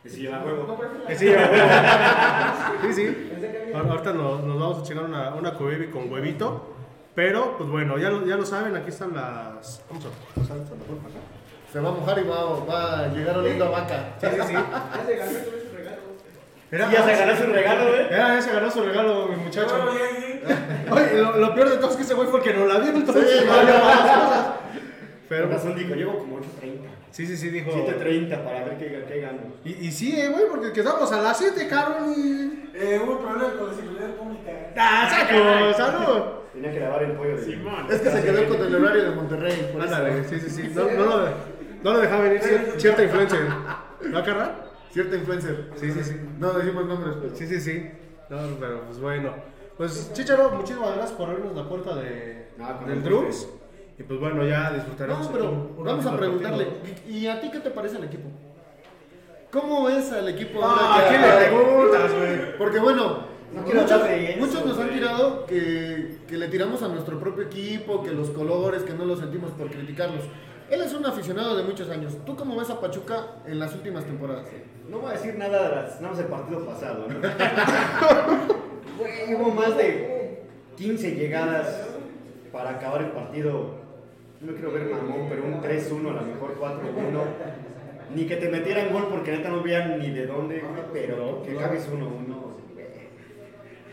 Que si lleva huevo. Que sí, lleva huevo. (laughs) Sí, sí. Ahor- Ahorita nos, nos vamos a chingar una, una con huevito. Pero, pues bueno, ya lo, ya lo saben, aquí están las. Vamos a pasar esto, ¿lo puedo pasar? Se va a mojar y va, va a llegar oliendo a vaca. Sí, sí, sí. (laughs) Era, Sí, ya se ganó su regalo, güey. Era, ya se ganó su regalo, mi muchacho. (laughs) Oye, lo, lo peor de todo es que ese güey fue el que no la dio, entonces Sí, no había más cosas. Pero, razón dijo, llevo como 8.30. sí, sí, sí, dijo. 7.30 para ver qué, qué gano. Y, y sí, eh, güey, porque quedamos a las 7, cabrón, y. Eh, hubo problema con la seguridad pública. ¡Ah, saco! ¡Salud! Tenía que grabar el pollo de Simón. Es que se quedó con el horario de Monterrey. Ándale, sí, sí, sí. No, no, lo, no lo dejaba venir cier- cierta influencer. ¿No, carnal? Cierta influencer. Sí, sí, sí. No decimos nombres, pero. Sí, sí, sí. No, pero pues bueno. Pues Chicharo, muchísimas gracias por abrirnos la puerta de, del. Drums. Y pues bueno, ya disfrutaremos. No, pero un- un vamos a preguntarle. partido. ¿Y, y a ti qué te parece el equipo? ¿Cómo ves al equipo Ah, ahora ¿a que- quién le preguntas, güey? Porque bueno, No muchos, eso, muchos nos han tirado que, que le tiramos a nuestro propio equipo, que los colores, que no los sentimos por criticarlos. Él es un aficionado de muchos años. ¿Tú cómo ves a Pachuca en las últimas temporadas? No voy a decir nada de las, nada más del partido pasado, ¿no? (laughs) Güey, hubo más de 15 llegadas para acabar el partido. No quiero ver mamón, pero un 3-1, a lo mejor 4-1. Ni que te metieran gol porque neta no veían ni de dónde, pero que acabes 1-1.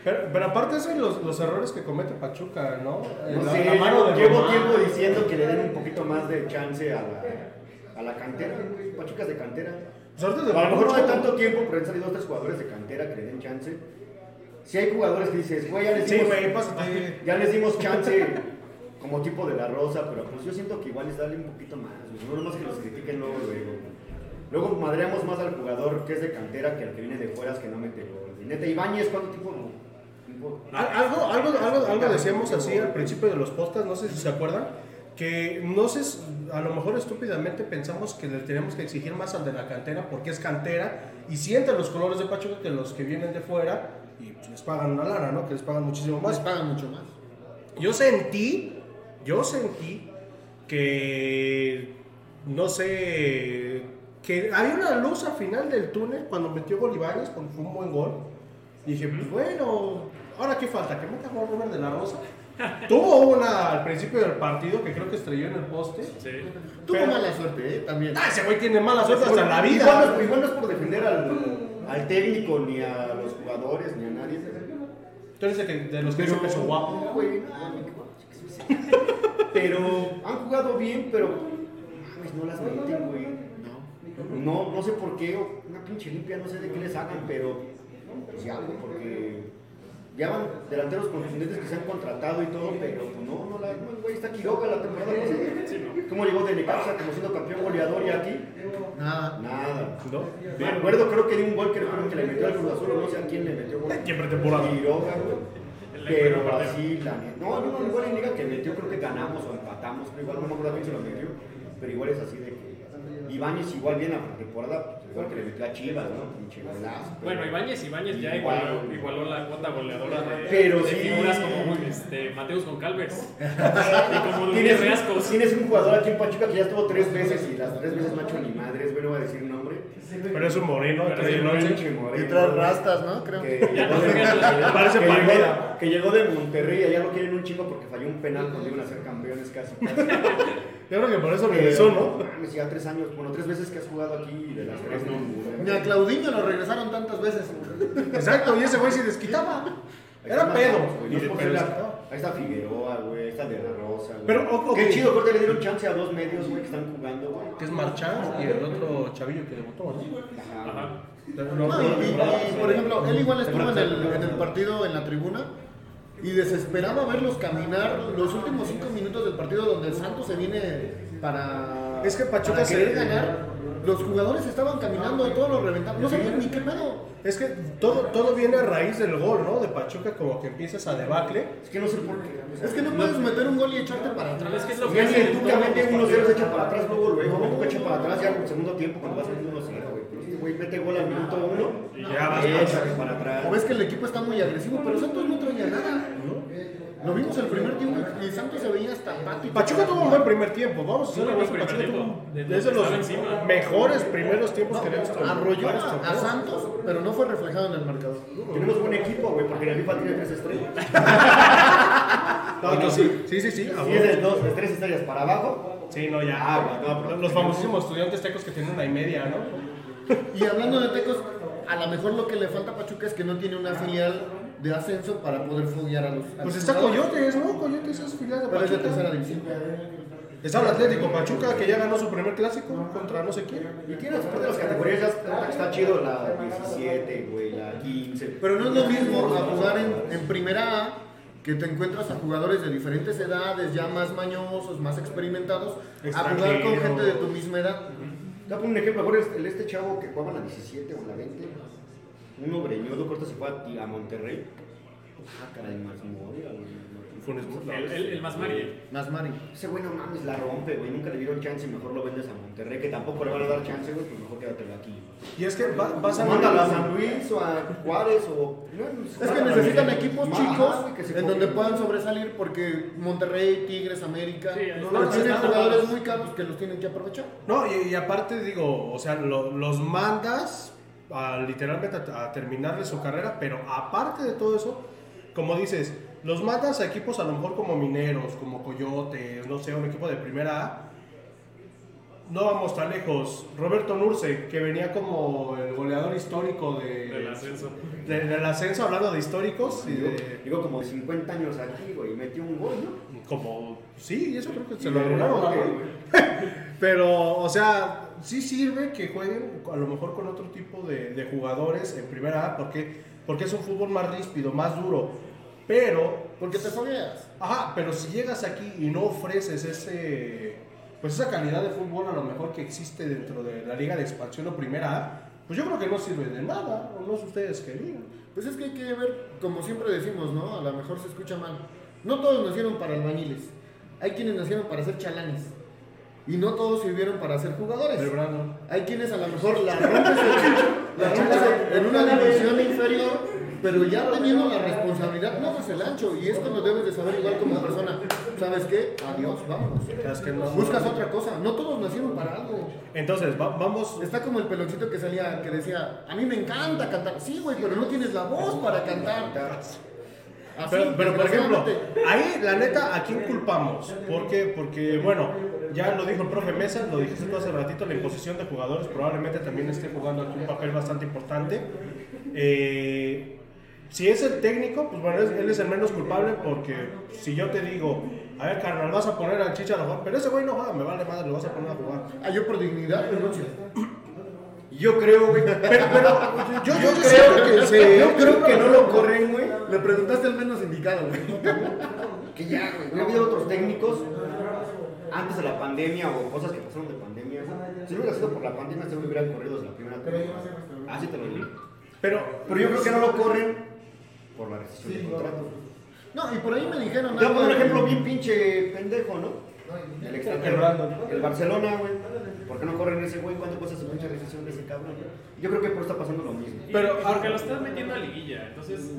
Pero, pero aparte eso y los, los errores que comete Pachuca, ¿no? No La- sé, la mano llevo, de llevo Román. tiempo diciendo que le den un poquito más de chance a la, a la cantera. Pachuca es de cantera. Pues A lo mejor no hay tanto tiempo, pero han salido tres jugadores de cantera que le den chance. Si hay jugadores que dices, güey, ya les Sí, dimos, güey, pásate. ya les dimos chance como tipo de la rosa, pero pues yo siento que igual es darle un poquito más, no nomás que los critiquen luego, luego. Luego madreamos más al jugador que es de cantera que al que viene de fuera que no mete gol. Y neta, Ibáñez, ¿cuánto tiempo? Algo, algo, algo, algo decíamos así al principio de los podcasts, no sé si se acuerdan, que no sé, a lo mejor estúpidamente pensamos que le tenemos que exigir más al de la cantera porque es cantera y sienten los colores de Pachuca que los que vienen de fuera y pues, les pagan una lana, ¿no? Que les pagan muchísimo Más más. pagan mucho más. Yo sentí, yo sentí que, no sé, que había una luz al final del túnel cuando metió Ibáñez, cuando fue un buen gol. Y dije, pues bueno, ahora qué falta, que meta gol Robert de la Rosa. Tuvo una al principio del partido que creo que estrelló en el poste. Sí. Tuvo Pero- mala suerte, ¿eh? También. Ah, ese güey tiene mala suerte hasta en la Igual vida. igual no es por defender al, al técnico, ni a los jugadores, ni a nadie. Tú eres el que- de los que Pero, dice peso guapo. no, güey, no, pero han jugado bien, pero mames, no las meten, güey. No, no sé por qué, o una pinche limpia, no sé de qué les hagan, pero pues algo, porque ya van delanteros contundentes que se han contratado y todo, pero pues no, no la, no, güey, está Quiroga la temporada pasada. ¿Cómo llegó de Necaxa como siendo campeón goleador y aquí? Nada. Nada. ¿No? Me acuerdo, creo que de un gol que recuerdo que le metió al Cruz Azul, no sé a quién le metió gol. ¿Quién pretemporada? Quiroga, güey. Pero así, la neta. No, no, no, igual en Liga que metió, creo que ganamos o empatamos, pero igual no me acuerdo quién se lo metió. Pero igual es así de que. Ibáñez igual bien la temporada, igual que le metió a Chivas, ¿no? Pinche golazo, pero- Bueno, Ibáñez, Ibáñez ya Igual. igualó, igualó la cuota goleadora de, Pero de sí. figuras como este, Mateus Goncalves (laughs) y como Luis Tienes, Reascos. tienes un jugador aquí en Pachuca que ya estuvo tres veces y las tres veces no ha hecho ni madres, güey, no voy a decir nombre. Pero es un moreno, trae Y trae rastas, ¿no? (laughs) Creo. Que (laughs) Parece que llegó, que llegó de Monterrey, allá lo quieren un chingo porque falló un penal cuando iban a ser campeones casi. casi. (laughs) Yo creo que por eso Pero, regresó, ¿no? mames, ya tres años, bueno, tres veces que has jugado aquí y de las tres no. Ni a Claudinho lo regresaron tantas veces. Exacto, y ese güey se desquitaba. Era pedo. No es por Ahí está Figueroa, güey, ahí está De La Rosa, güey. Pero, o- ok. Qué chido, creo que le dieron chance a dos medios, güey, que están jugando, güey. Que es Marchand y el otro chavillo que debutó, ¿no? Ajá. Ajá. No, y, y- y, por ejemplo, él igual estuvo en el, en el partido en la tribuna y desesperaba verlos caminar los últimos cinco minutos del partido donde el Santos se viene para, Es que Pachuca para se- querer ganar. Los jugadores estaban caminando, todos los reventaban. No sabían ni qué pedo. Es que todo, todo viene a raíz del gol, ¿no? De Pachuca, como que empiezas a debacle. Es que no sé por qué. Es que no puedes meter un gol y echarte para atrás. Es que es lo que el hacen Tuca todos mete 1-0 se echa para atrás, luego luego, luego echa para atrás ya en el segundo tiempo cuando vas metiendo 1-0, güey. Pero este güey mete gol al minuto 1 Y ya vas para atrás. O ves que el equipo está muy agresivo, pero Santos no traía nada. Lo vimos el primer tiempo y Santos se veía hasta apático. Pachuca tuvo un buen primer tiempo, vamos a ser Tuvo un buen honestos, Pachuca primer tuvo tiempo. De- es de de los encima. mejores primeros tiempos que le he visto. en Arrolló a, a. Santos, pero no fue reflejado en el marcador. Tenemos buen equipo, güey, porque la FIFA tiene tres estrellas. (laughs) No, no, sí, sí, sí, sí. a Si huevo. es de dos, de tres estrellas para abajo, Sí, no, ya. Ah, no, pero- los famosísimos estudiantes tecos que tienen una y media, ¿no? Y hablando de Tecos, a lo mejor lo que le falta a Pachuca es que no tiene una filial de ascenso para poder foguear a los. a Pues los está jugadores. Coyotes, ¿no? Coyotes es filial de Pero es de Pachuca. tercera división. Está el Atlético Pachuca que ya ganó su primer clásico contra no sé quién. y tiene después de las categorías, ya está, está chido la 17, güey, la 15. Pero no es lo mismo a jugar en, en primera A, que te encuentras a jugadores de diferentes edades, ya más mañosos, más experimentados, a jugar con gente de tu misma edad. Te voy a poner un ejemplo, mejor el, este chavo que jugaba en la 17 o en la 20, uno breñudo, corto se fue a, a Monterrey. Ah, caray, más Mori, Funes Mori. El, el, el más Mari. Más Mari. Ese güey no mames, la rompe, güey. Nunca le dieron chance y mejor lo vendes a Monterrey, que tampoco le van a dar chance, güey, pues mejor quédatelo aquí. Y es que va- vas a Mándalo a San Luis o a Juárez o. Es que necesitan equipos chicos en donde puedan sobresalir porque Monterrey, Tigres, América, Sí, no, están, tienen jugadores muy caros que los tienen que aprovechar. No, y, y aparte digo, o sea, lo- los mandas a, literalmente a, a terminarle su carrera, pero aparte de todo eso, como dices, los mandas a equipos a lo mejor como Mineros, como Coyotes, no sé, un equipo de primera A. No vamos tan lejos. Roberto Nurse, que venía como el goleador histórico de, Del ascenso. de- del ascenso, hablando de históricos y Digo, de... digo, como de 50 años aquí, güey, y metió un gol, ¿no? Como, sí, eso creo que se lo güey. (laughs) Pero, o sea, sí sirve que jueguen a lo mejor con otro tipo de, de jugadores en primera A, porque, porque es un fútbol más ríspido, más duro. Pero, Porque te fogueas. ajá, pero si llegas aquí y no ofreces ese, pues esa calidad de fútbol a lo mejor que existe dentro de la liga de expansión o primera A, pues yo creo que no sirve de nada, o no sé ustedes qué digan. Pues es que hay que ver, como siempre decimos, ¿no? A lo mejor se escucha mal. No todos nacieron para albañiles. Hay quienes nacieron para ser chalanes. Y no todos sirvieron para ser jugadores. El Brandon. Hay quienes a lo mejor la rompes, en- la rompes en- en una (laughs) división inferior, pero ya teniendo la responsabilidad, no das el ancho. Y esto lo debes de saber igual como persona. ¿Sabes qué? Adiós, vámonos. Es Buscas otra cosa. No todos nacieron para algo. Entonces, va- vamos, Está como el peloncito que salía, que decía, a mí me encanta cantar. Sí, güey, pero no tienes la voz para cantar. Así, Pero, pero por ejemplo, ahí la neta, ¿a quién culpamos? ¿Por qué? Porque, bueno, ya lo dijo el profe Mesa, lo dijiste tú hace ratito, la imposición de jugadores probablemente también esté jugando aquí un papel bastante importante. Eh, si es el técnico, pues bueno, es- él es el menos culpable porque si yo te digo, a ver, carnal, vas a poner al Chicha a jugar, pero ese güey no juega, me vale madre, lo vas a poner a jugar. Ah, yo por dignidad renuncio. Yo creo, güey. Pero, pero yo, yo, creo que se- Yo creo que no lo corren, güey. Le preguntaste al menos indicado, güey. Que ya, güey. No ha habido otros técnicos antes de la pandemia o cosas que pasaron de pandemia. Si no hubiera sido por la pandemia, se hubieran corrido desde la primera temporada. Así te lo digo. pero, Pero yo creo que no lo corren por la rescisión de contrato. No, y por ahí me dijeron a poner un ejemplo bien pinche pendejo, ¿no? El extranjero. El Barcelona, güey. ¿Por qué no corren ese güey? ¿Cuánto cuesta su pinche rescisión de ese cabrón? Yo creo que por eso está pasando lo mismo. Pero- porque lo estás metiendo a liguilla. Entonces,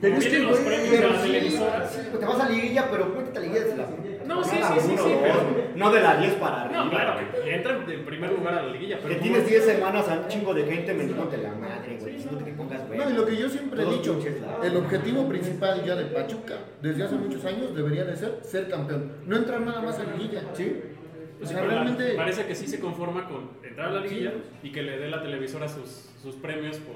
Pero como es que, vienen los güey, premios de Pero la sí, televisora. sí, te vas a liguilla, pero cuéntate la liguilla de la No, sí, sí, sí, sí. No de la 10 para arriba. No, claro, que entran en primer lugar a la liguilla. Pero Que tienes 10 semanas a un chingo de gente metiéndote la madre, güey. Diciéndote que pongas, güey. No, y lo que yo siempre he dicho, el objetivo principal ya de Pachuca, desde hace muchos años, debería de ser ser campeón. No entrar nada más a liguilla, ¿sí? O Pues sea, la- realmente... Parece que sí se conforma con entrar a la liguilla y que le dé la televisora sus, sus premios por.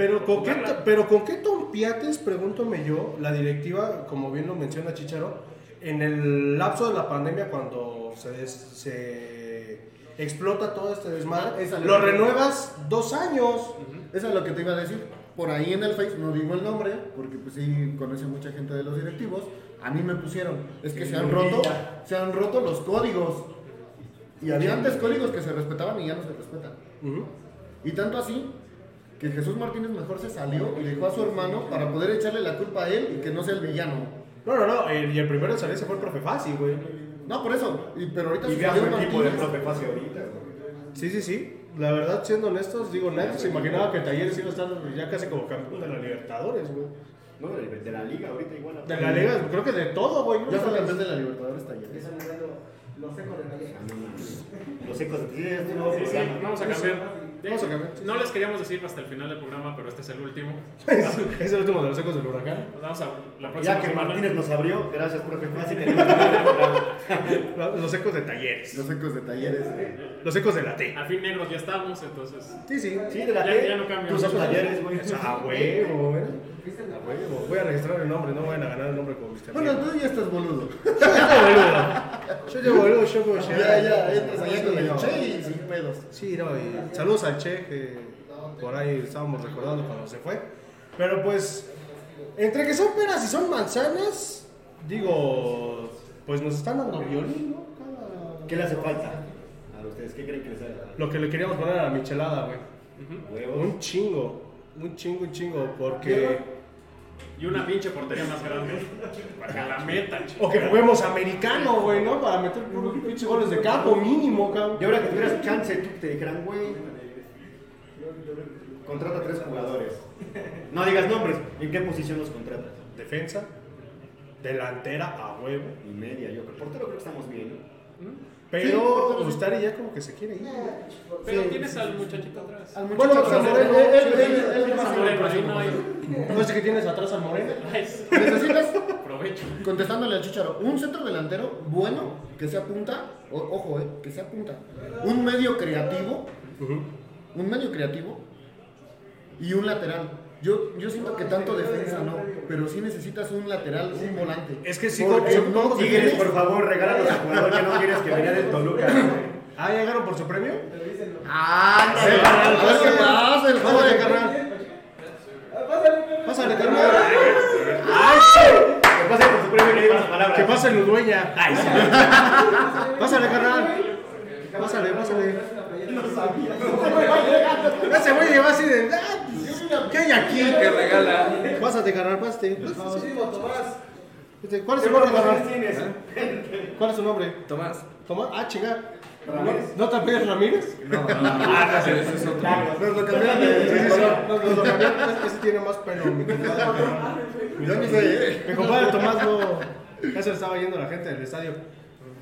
Pero con, qué, pero con qué tompiates, pregúntame yo, la directiva, como bien lo menciona Chicharo, en el lapso de la pandemia, cuando se, des- se explota todo este desmadre, lo renuevas dos años. Eso es lo que te iba a decir. Por ahí en el Face, no digo el nombre, porque pues sí conoce mucha gente de los directivos, a mí me pusieron, es que se han roto, se han roto los códigos. Y había antes códigos que se respetaban y ya no se respetan. Y tanto así que Jesús Martínez mejor se salió y dejó a su hermano para poder echarle la culpa a él y que no sea el villano. No, no, no, el- y el primero en salir se fue el profe Fácil, güey. No, por eso, y, pero ahorita Y vean su equipo de Martínez. profe Facio ahorita, güey. Sí, sí, sí. La verdad, siendo honestos, digo, nadie se imaginaba que Talleres iba a estar ya casi como campeón de la Libertadores, güey. No, de, de la liga ahorita igual. De la liga, creo que de todo, güey. Ya fue campeón de la Libertadores Talleres. Los secos de mames. Los ecos de programa. vamos a cambiar. Vamos a cambiar. No les queríamos decir hasta el final del programa, pero este es el último. (laughs) es el último de los ecos del huracán. Nos vamos a la próxima Ya que semana. Martínez nos abrió, gracias, profe. (laughs) Los ecos de talleres. Los ecos de talleres. Los ecos de la T. Al fin negros ya estamos, entonces. Sí, sí. Sí, de la Ya- T, ya no cambia. Tus talleres, güey. A huevo, ¿verdad? A huevo. Voy a registrar el nombre, no vayan a ganar el nombre como Cristian. Bueno, tú ya estás boludo. Yo llevo boludo, yo llevo Ya, ya, entras allá con el che y sin pedos. Sí, no, y saludos al Che, que por ahí estábamos recordando cuando se fue. Pero pues, entre que son peras y son manzanas, digo, pues nos están dando violín, ¿no? ¿Qué le hace falta a ustedes? ¿Qué creen que les haga? Lo que le queríamos poner a la michelada, güey. Huevos. Un chingo, un chingo, un chingo, porque... Y una pinche portería más grande. Para la chico. O que juguemos americano, güey, ¿no? Para meter puros pinches goles de campo mínimo, cabrón. Y ahora que tuvieras chance, tú te dijeran, güey, contrata tres jugadores. No digas nombres, ¿en qué posición los contratas? Defensa, delantera a huevo. Y media, yo creo. Portero creo que estamos bien. ¿no? Pero Ustari ya como que se quiere ir. Pero tienes al muchachito atrás. Al Bueno, San Moreno, Moreno, él, sí, él, sí, el Moreno, no hay. ¿No sé que tienes atrás al Moreno? (laughs) Nice. ¿Necesitas? Provecho. Contestándole al Chicharo, un centro delantero bueno, que sea punta, o- ojo, eh, que sea punta. Un medio creativo, un medio creativo y un lateral. Yo, yo siento que tanto defensa no, pero sí necesitas un lateral, un volante. Es que sí, Porque son no Tigres, tienes- por favor, regálanos al jugador que no quieres que venía del Toluca. Ah, ¿ya llegaron por su premio? ¡Ah! Qué pasa, el Pásale, joven. carnal. Pásale, carnal. Que pase por su premio y le digo las palabras. Que pase el dueña. Pásale, carnal. Pásale, pásale. Ese güey lleva así de. "Ah, ¿Qué hay aquí? que regala. Pásate, carnal, pásate. Este, ¿Cuál es su nombre, carnal? ¿Cuál es su nombre? Tomás. Tomás. Ah, chinga. ¿No te pides Ramírez? No, no, no. Ese ese es otro. Nos lo cambiaron de. Nos lo cambiaron. Ese- tiene más pelo, compadre. Eh. Mi compadre Tomás no. Ya se le estaba yendo la gente del estadio.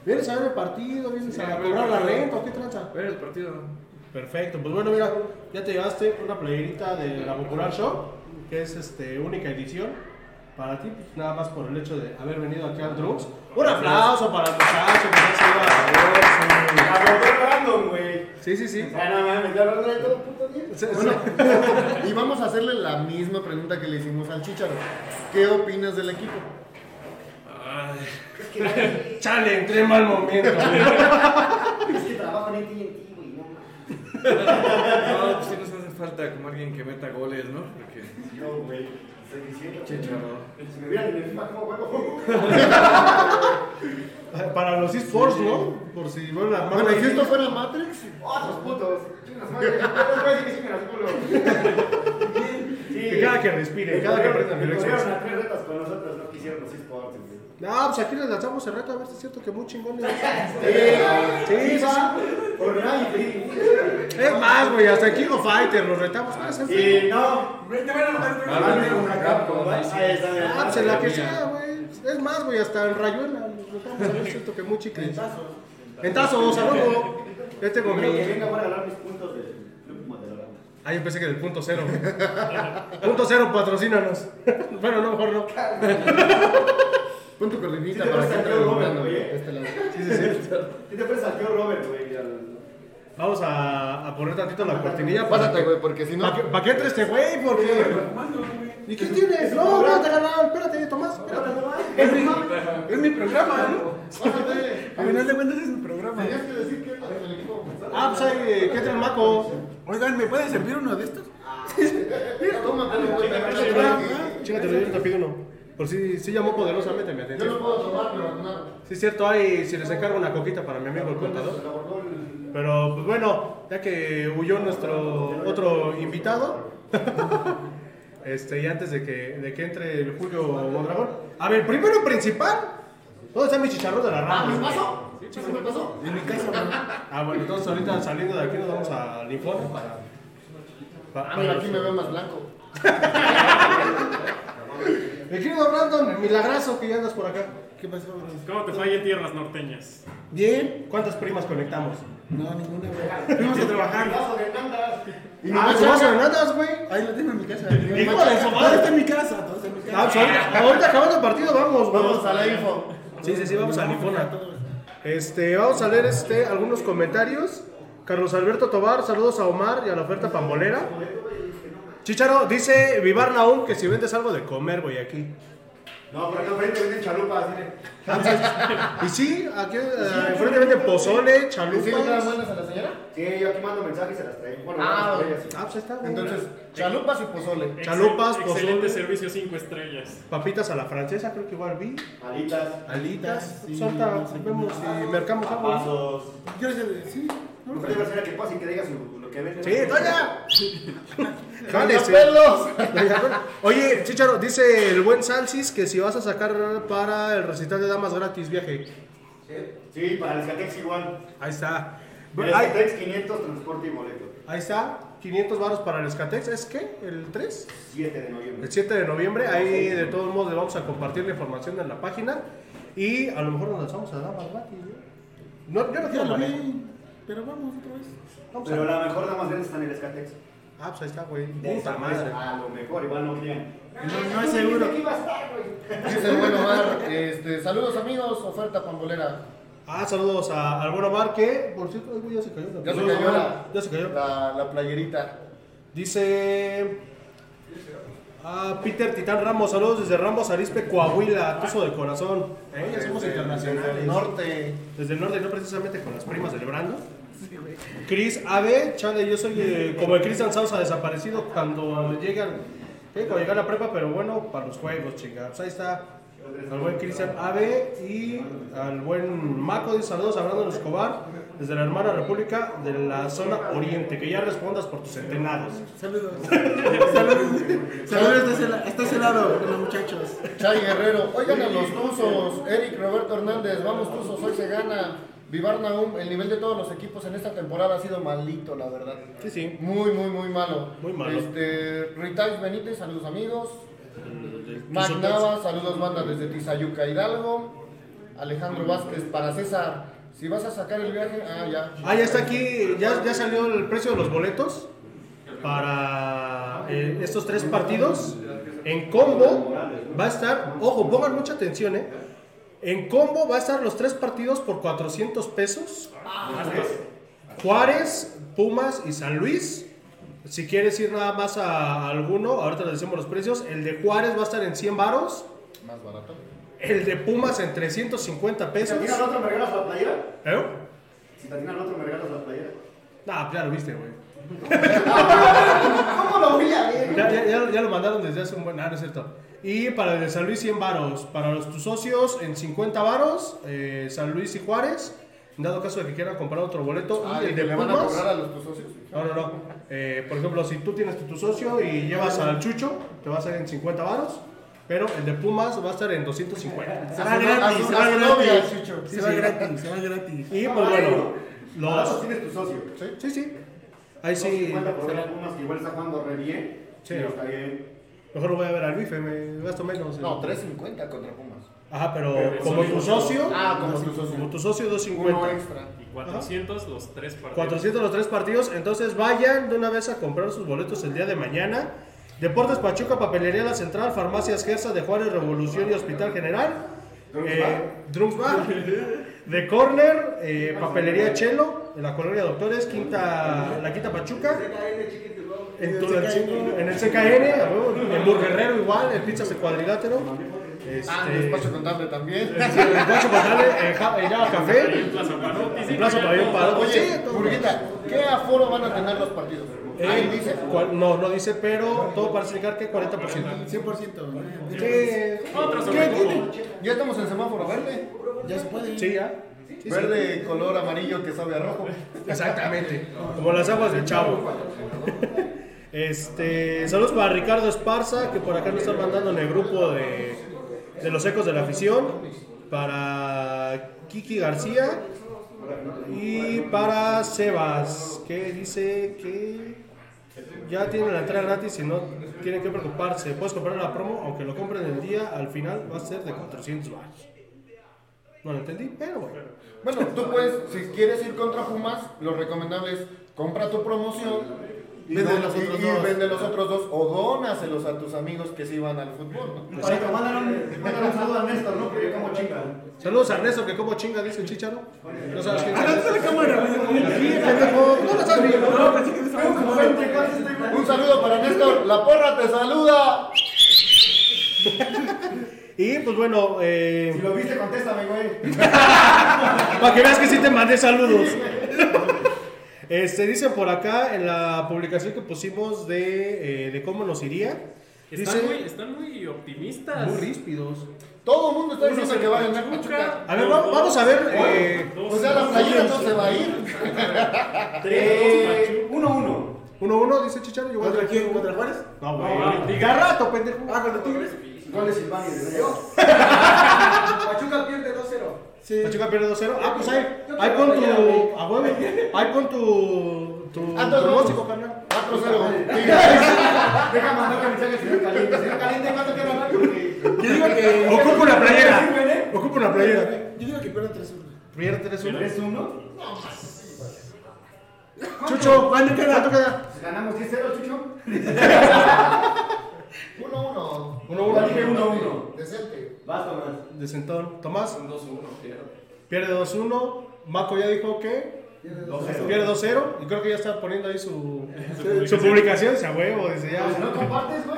¿Vienes a ver el partido? ¿Vienes a cobrar la renta o qué tranza? Ver el partido. Perfecto, pues bueno, mira, ya te llevaste una playerita de la Popular Show, que es este, única edición para ti, pues, nada más por el hecho de haber venido aquí al Drums. Un aplauso para el muchacho que ya se iba a ver A volver random, güey. Sí, sí, sí. Ah, no mames, ya lo trae todo puto Bueno, (laughs) y vamos a hacerle la misma pregunta que le hicimos al Chicharo. ¿Qué opinas del equipo? Ay, Chale, entré en mal momento. (laughs) Es que trabajan en güey, no pues sí nos hace falta como alguien que meta goles, ¿no? Porque Yo, güey, estoy diciendo. Chicharo. Si me vieran en el FIFA, ¿cómo juego? (laughs) para los esports, ¿no? Por si vuelven a armar Bueno, si esto fuera Matrix, ¡Otros putos! Chingas madre, (laughs) no puedes decir que sí me las culo. Sí. Que cada que respire, cada que prenda mi Me Lexus. corrieron a tres retas con nosotros, no quisieron los esports, güey. No, pues aquí les lanzamos el reto a ver si es cierto que muy chingones. (laughs) Sí, Sí, sí, Es más, güey, hasta King of Fighter los retamos. Ah. Y no, Te van a mandar Ah, una Capcom. Ah, pues en la que sea, güey. Es más, güey, hasta en Rayuela. Nos retamos a ver si es cierto que muy chicle. En tazos, saludos. Tengo Creo que mi. venga para ganar mis puntos del Club Modelorama. Ah, yo pensé que del punto cero. punto cero, patrocínanos. (laughs) bueno, no, mejor no. (laughs) pon tu cortinita Sí, te para que entre el Robert, oye. este lado. Sí, sí, (laughs) sí. ¿Qué te parece al tío Robert, güey? al- Vamos a, a poner tantito la cortinilla. Pásate, güey, porque si no. ¿Para que, pa' que entre este güey? Porque. ¿Y qué tienes? No, espérate, carnal, espérate, Tomás. Espérate. Es mi, es mi programa, ¿no? Pásate. A final de cuentas es mi programa. Tenías que decir que del equipo. Ah, pues ahí, ¿qué trae el maco? Oigan, ¿me pueden servir uno de estos? (laughs) Güey. Chíngate, yo te pido uno. Por si, si llamó poderosamente mi Yo atención. no puedo tomar, pero no. Sí, es cierto, hay, si les encargo una coquita para mi amigo el contador. Pero, pues bueno, ya que huyó nuestro otro invitado, (laughs) este, y antes de que, de que entre el Julio Mondragón. A ver, primero principal, ¿dónde está mi chicharrón de la Ah, ¿me rama? paso? ¿Sí me pasó? En mi casa, ¿no? Ah, bueno, entonces ahorita saliendo de aquí nos vamos al informe para... para- Ah, mira, aquí me veo más blanco. (laughs) Mi querido Brandon, milagrazo que ya andas por acá. ¿Qué pasó, bro? ¿Cómo te falla en tierras norteñas? Bien. ¿Cuántas primas conectamos? No, ninguna, güey. (laughs) Fuimos a trabajar. Y no Ah, me ¿te vas a saca. Hernández, güey? Ahí lo tengo en mi casa. Hijo de su Todo madre. está en mi casa. Mi. Ah, ahorita, ahorita acabando el partido, vamos. Vamos a la info. Sí, sí, sí, vamos a Lifona. Este, vamos a leer este, algunos comentarios. Carlos Alberto Tobar, saludos a Omar y a la oferta pambolera. Chicharo, dice Vivar Naum que si vendes algo de comer, güey, aquí. No, por acá enfrente venden chalupas, dile. (laughs) Y sí, aquí eh, enfrente venden pozole, ¿Y si le chalupas. buenas a la señora? Sí, yo aquí mando mensajes y se las traigo. Bueno, Ah. Ah, pues está, güey. Entonces, chalupas y pozole. Chalupas, pozole. Excelente servicio 5 estrellas. Papitas a la francesa, creo que igual vi. Alitas, Alitas, Sí, solta, no sé vemos si mercamos algo. pasos. Yo sé, sí. No creo que sea que pase y que diga su- lo que vende. Sí, doña. ¡Manda (laughs) Jálese. pelos! (laughs) Oye, Chicharo, dice el buen Salsis que si vas a sacar para el recital de damas gratis viaje. Sí, para el Escatex igual. Ahí está. El Ahí, Escatex 500, transporte y boleto. ahí está. 500 varos para el Escatex. ¿Es qué? ¿El 3? 7 de noviembre. El 7 de noviembre. Ahí de todos modos le vamos a compartir la información en la página. Y a lo mejor nos lanzamos a damas gratis. ¿no? No, yo no quiero lo manejo. Pero vamos otra vez. Vamos Pero a... la mejor dama grande está en el Escatex. Ah, pues ahí está, güey. De Puta esa madre. A lo mejor, igual no digan. No, no es seguro. Dice el buen Omar, este, saludos amigos, oferta pambolera. Ah, saludos a, al buen Omar que, por cierto, ay, güey, ya se cayó. Ya se cayó la, Ya se cayó. la, la playerita. Dice ah, Peter Titán Ramos, saludos desde Ramos Arispe, Coahuila, tuzo de corazón. Eh, ya somos internacionales. Norte. Desde el norte, no precisamente con las primas celebrando. Chris AB, chale, yo soy eh, como el Cristian Sausa desaparecido cuando llegan, ¿qué? cuando llega a la prepa, pero bueno, para los juegos, chingados. Pues ahí está al buen Cristian AB y al buen Maco, dice saludos a Brandon Escobar desde la hermana República de la zona oriente, que ya respondas por tus centenados. (laughs) Saludos. Saludos. Saludos desde la- hasta ese lado, los muchachos. Chay Guerrero. Oigan a los Tuzos. Eric Roberto Hernández. Vamos Tuzos, hoy se gana. Vivar Naum, el nivel de todos los equipos en esta temporada ha sido malito, la verdad. Sí, sí. Muy, muy, muy malo. Muy malo. Este, Ritais Benítez, saludos amigos. Tus Mac. Nava, saludos banda desde Tizayuca Hidalgo. Alejandro Vázquez para César. Si vas a sacar el viaje, ah, ya. Ah, ya está aquí, ya, ya salió el precio de los boletos para eh, estos tres partidos. En combo va a estar, ojo, pongan mucha atención, ¿eh? En combo va a estar los tres partidos por 400 pesos. Juárez, Pumas y San Luis. Si quieres ir nada más a alguno, ahorita les decimos los precios. El de Juárez va a estar en 100 varos. Más barato. El de Pumas en 350 Si pesos. te atinan al otro, me regalas la playera. ¿Eh? Si te al otro, me regalas la playera. Nah, ya lo viste, güey. ¿Cómo lo vi a ver? Ya, ya- ya- lo mandaron desde hace un buen... Ah, no es cierto. Y para el de San Luis 100 varos. Para los tus socios en 50 varos. eh, San Luis y Juárez. Dado caso de que quieran comprar otro boleto. Ah, y y el de le van a Pumas... cobrar a los tus socios. No, no, no. Eh, por ejemplo, si tú tienes tu, tu socio y llevas al Chucho, te va a salir en 50 varos. Pero el de Pumas va a estar en 250. Se va gratis, se va gratis. Se va gratis, se va gratis. Y pues bueno, los... tienes tu socio. Sí, sí. Ahí sí. 50 por ver a Pumas que igual está jugando re bien. Sí. Y está bien. Mejor lo voy a ver al bife, me gasto menos. No, 3.50 contra Pumas. Ajá, pero Pero como tu socio, Ah, como tu como socio. tu socio Uno 250. extra. Y 400 los tres partidos. 400 los tres partidos, entonces vayan de una vez a comprar sus boletos el día de mañana. Deportes Pachuca, Papelería La Central, Farmacias Gersa de Juárez, Revolución y Hospital General. Eh, Drums Bar. (laughs) De Corner, eh, Papelería Chelo, en la colonia Doctores, Quinta, la Quinta Pachuca. En, el, en el CKN, en Burguerrero igual, en Pizzas de Cuadrilátero. Este, Ah, el despacho contable también. en Despacho Contable, en Ja- en Java Café, en Plaza en Pabellón Parado. Oye. Burguita, ¿qué aforo van a tener los partidos? Eh, Ahí dice. cual- No, no dice, pero todo parece indicar que 40%. 100%. ¿no? ¿Qué? Otro ¿Qué sobre tiene? Ya estamos en semáforo verde. Ya se puede. Sí, ya. Sí, sí. Verde color amarillo que sabe a rojo. Exactamente. Como las aguas del chavo. Este, saludos para Ricardo Esparza, que por acá nos están mandando en el grupo de, de los ecos de la afición. Para Kiki García. Y para Sebas, que dice que. Ya tienen la entrada gratis y no tienen que preocuparse. Puedes comprar la promo, aunque lo compren el día, al final va a ser de 400 baros. No lo entendí, pero bueno. Bueno, tú puedes, si quieres ir contra Pumas, lo recomendable es compra tu promoción y, Vende los otros y dos. vende los otros dos o dónaselos a tus amigos que se iban al fútbol. ¿no? Mándale un, mándale un saludo a Néstor, ¿no? Porque como chinga. Saludos a Ernesto, que como chinga, dice el chicharo. No sabes quién Ah, no. No. No, Un saludo para Néstor, la porra te saluda. (laughs) Y pues bueno, eh, Si lo viste, contéstame, güey. (laughs) para que veas que sí te mandé saludos. (laughs) Este, dicen por acá en la publicación que pusimos de, eh, de cómo nos iría. Están muy, están muy optimistas. muy ríspidos. Todo el mundo está diciendo que el va a ganar Pachuca. A ver, dos, va- dos, vamos a ver, dos, eh, dos, O sea, la playera no se va a ir. Eh, 1-1. 1-1, dice Chicharo. Yo ¿Contra quién? ¿Contra Juárez? No, No, güey. Tigres. Ya rato, pendejo. Ah, contra Tigres. Gol de Silvani, desde yo. Pachuca pierde 2-0. Sí. Pachuca pierde 2-0. Ah, pues ahí, ahí pon tu. A huevo. Ahí pon tu. Tu Ah, pronóstico, vamos. carnal. 4-0. Deja mandar que mensaje al señor Caliente. Señor Caliente, ¿cuánto queda? Porque... Yo digo que. Ocupa una playera. Ocupa una playera. Yo digo que pierden 3-1. Pierde 3-1. 3-1. Chucho, ¿Cuánto queda? ¿Cuánto queda? Ganamos 10-0, Chucho. 1-1. 1-1. Dije 1-1. Decente. Vas, Tomás. De Centón. Tomás. 2-1, pierde. Pierde 2-1. Maco ya dijo que. Pierde 2-0. Y creo que ya está poniendo ahí su, (laughs) su publicación. Se a huevo, dice Si no ya. compartes, güey, ya.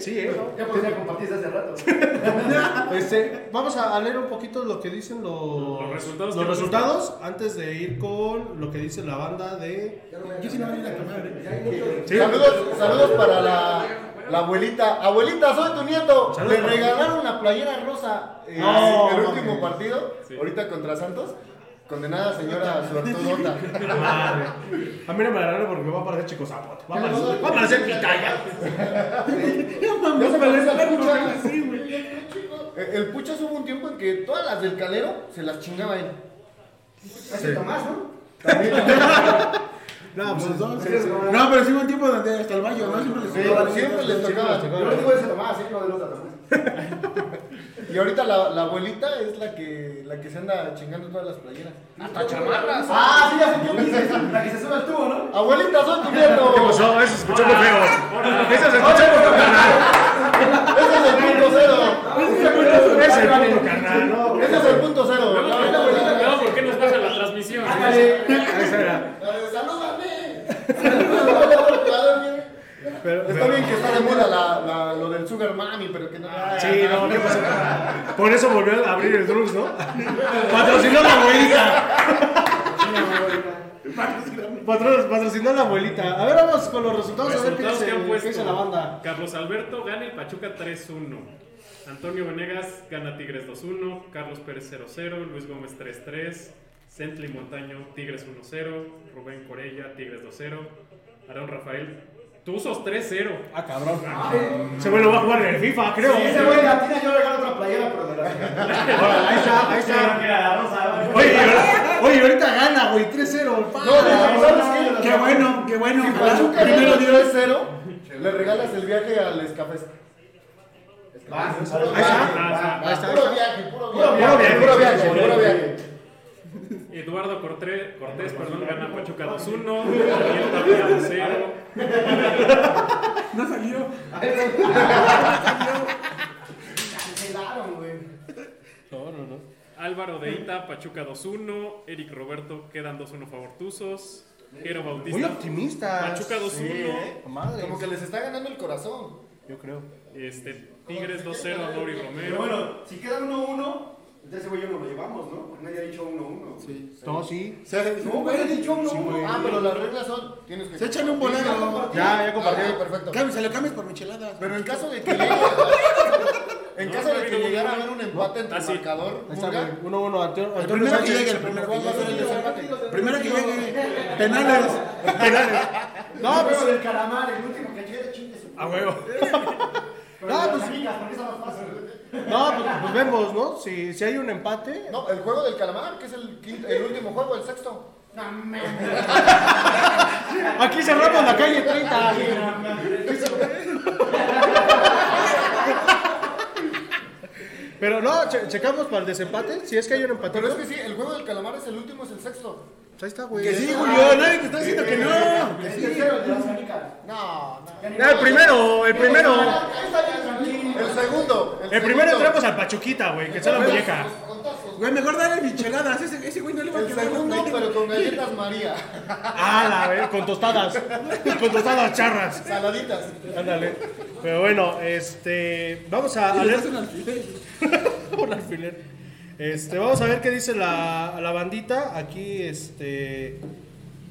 Sí, eh. Ya podría compartir hace rato. (laughs) Este, vamos a leer un poquito lo que dicen los, Los resultados los resultados antes de ir con lo que dice la banda de. Yo sí no voy a ir a tomar. ¿eh? Sí. Saludos, saludos para la, la abuelita. Abuelita, soy tu nieto. Le regalaron una playera rosa eh, No, el último no. partido, Sí. ahorita contra Santos. Condenada señora suertudota. Madre. (laughs) A mí no me la regalo porque va a parecer chico zapote. Va a parecer, va a parecer pitaya. (laughs) Ya se parece al Pucha. Eh, El Puchas hubo un tiempo en que todas las del calero se las chingaba él. Ese Tomás, ¿no? (laughs) No, pues, dos. No, pero sí hubo un tiempo donde hasta el mayo, ¿no? Siempre les Sí, tocaba. siempre les tocaba. Yo no digo ese Tomás, ¿eh? No del otro Tomás. Y ahorita la, la abuelita es la que, la que se anda chingando todas las playeras. Hasta chamarras. Ah, sí, ya sé quién dices. La que se sube al tubo, ¿no? Abuelita, soy tu nieto. ¿Qué pasó? Eso se escuchó muy feo. Eso se escuchó por tu canal. Ese es el punto cero. Ese es el punto canal, ¿no? Ese es el punto cero. Luego, ¿por qué nos bajan la transmisión? Esa era. ¡Salúdame! (laughs) Pero, Está bien que está de moda la, la- lo del Sugar Mami, pero que no. Sí, no, ¿qué pasó? Por eso volvió a abrir el Drums, ¿no? (laughs) Patrocinó la abuelita. Patro- Patrocinó la abuelita. A ver, vamos con los resultados. A ver qué Resultados dice, qué la banda. Carlos Alberto gana el Pachuca 3-1. Antonio Venegas gana Tigres 2-1. Carlos Pérez 0-0. Luis Gómez 3-3. Centli Montaño Tigres 1-0. Rubén Corella Tigres 2-0. Aaron Rafael Tuzos 3-0. Ah, cabrón. Ese güey lo va a jugar en el FIFA, creo. Sí, ese güey, la tiene yo regalo otra playera, pero de la (laughs) Ahí está, ahí está. Oye, ahorita gana, güey, 3-0. pa. No, ¿sabes qué? Qué bueno, qué bueno. Si Pachuca Primero Dios. 3-0, le regalas el viaje al Escafés. Está. Puro viaje, puro viaje. Puro viaje, puro viaje. Eduardo Cortés, Cortés perdón, gana Pachuca 2-1. Daniel Tapia 2-0. (laughs) No salió. Cancelaron, güey. Álvaro de Ita, Pachuca 2-1. Eric Roberto quedan 2-1 favor Tuzos. Jero Muy Bautista. optimista. Pachuca 2-1. Sí, eh. Madre. Como que les está ganando el corazón. Yo creo. Este, Tigres 2-0, Nori Pero Romero. bueno, si queda 1-1, entonces ese güey yo no lo llevamos, ¿no? Nadie ha dicho 1-1. Sí. No, sí. No, güey, ha dicho 1-1. Sí, güey. Ah, pero las reglas son. Tienes que. Se echan un bolero. Ya, ya compartí. Ah, perfecto. Cambio, se lo cambias por micheladas. Pero en caso de que (laughs) llegue. En No, caso no de que llegara a uno. haber un empate entre Ah, sí. marcador, Ahí está, Pulga, güey. 1-1. Antonio El Antonio primero que llegue, el primero que ¿cuál va a ser el llegue. desempate? Primero que llegue. (laughs) Penales. No, pues. del calamar, el último que llegue, chingue su. A huevo. (laughs) Pero Ah, de pues- porque esa es más fácil. No, pues, pues vemos, ¿no? Si, si hay un empate. No, el juego del calamar, que es el, quinto- el último juego, el sexto. Aquí cerramos la calle 30. Pero no, che- checamos para el desempate. Si es que hay un empate. Pero es que sí, el juego del calamar es el último, es el sexto. Ahí está, güey. Que sí, Julio, nadie te está diciendo que no. El tercero de las Américas. No, no. Ah, el primero, el primero. El segundo. El primero segundo. entramos al Pachuquita, güey, que está la muñeca. Güey, mejor dale micheladas. Ese, ese güey no le va a El quedar segundo, güey. pero con galletas María. (laughs) Ah, la ver, con tostadas. Con tostadas charras. Saladitas. Ándale. Pero bueno, este. Vamos a, un (laughs) alfiler. Un alfiler. Este, vamos a ver qué dice la, la bandita. Aquí, este.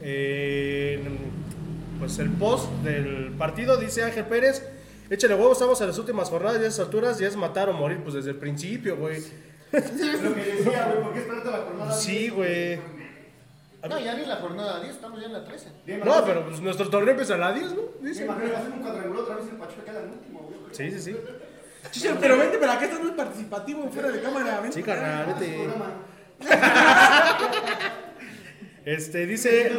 en, pues el post del partido dice Ángel Pérez. Échale huevos, estamos en las últimas jornadas y a esas alturas ya es matar o morir, pues desde el principio, güey. Lo que decía, güey, ¿por qué esperarte la jornada? Sí, güey. No, ya ni la jornada 10, estamos ya en la 13. Bien, No, pero pues nuestro torneo empieza a la 10, ¿no? Sí, Dice. imagínate, hacer un cuadrangular otra vez el Pachuca queda el último, güey. Sí, sí, sí. Chicha, pero vente para acá, estás muy participativo fuera de cámara. Vente Sí, carnal, vete. Este, dice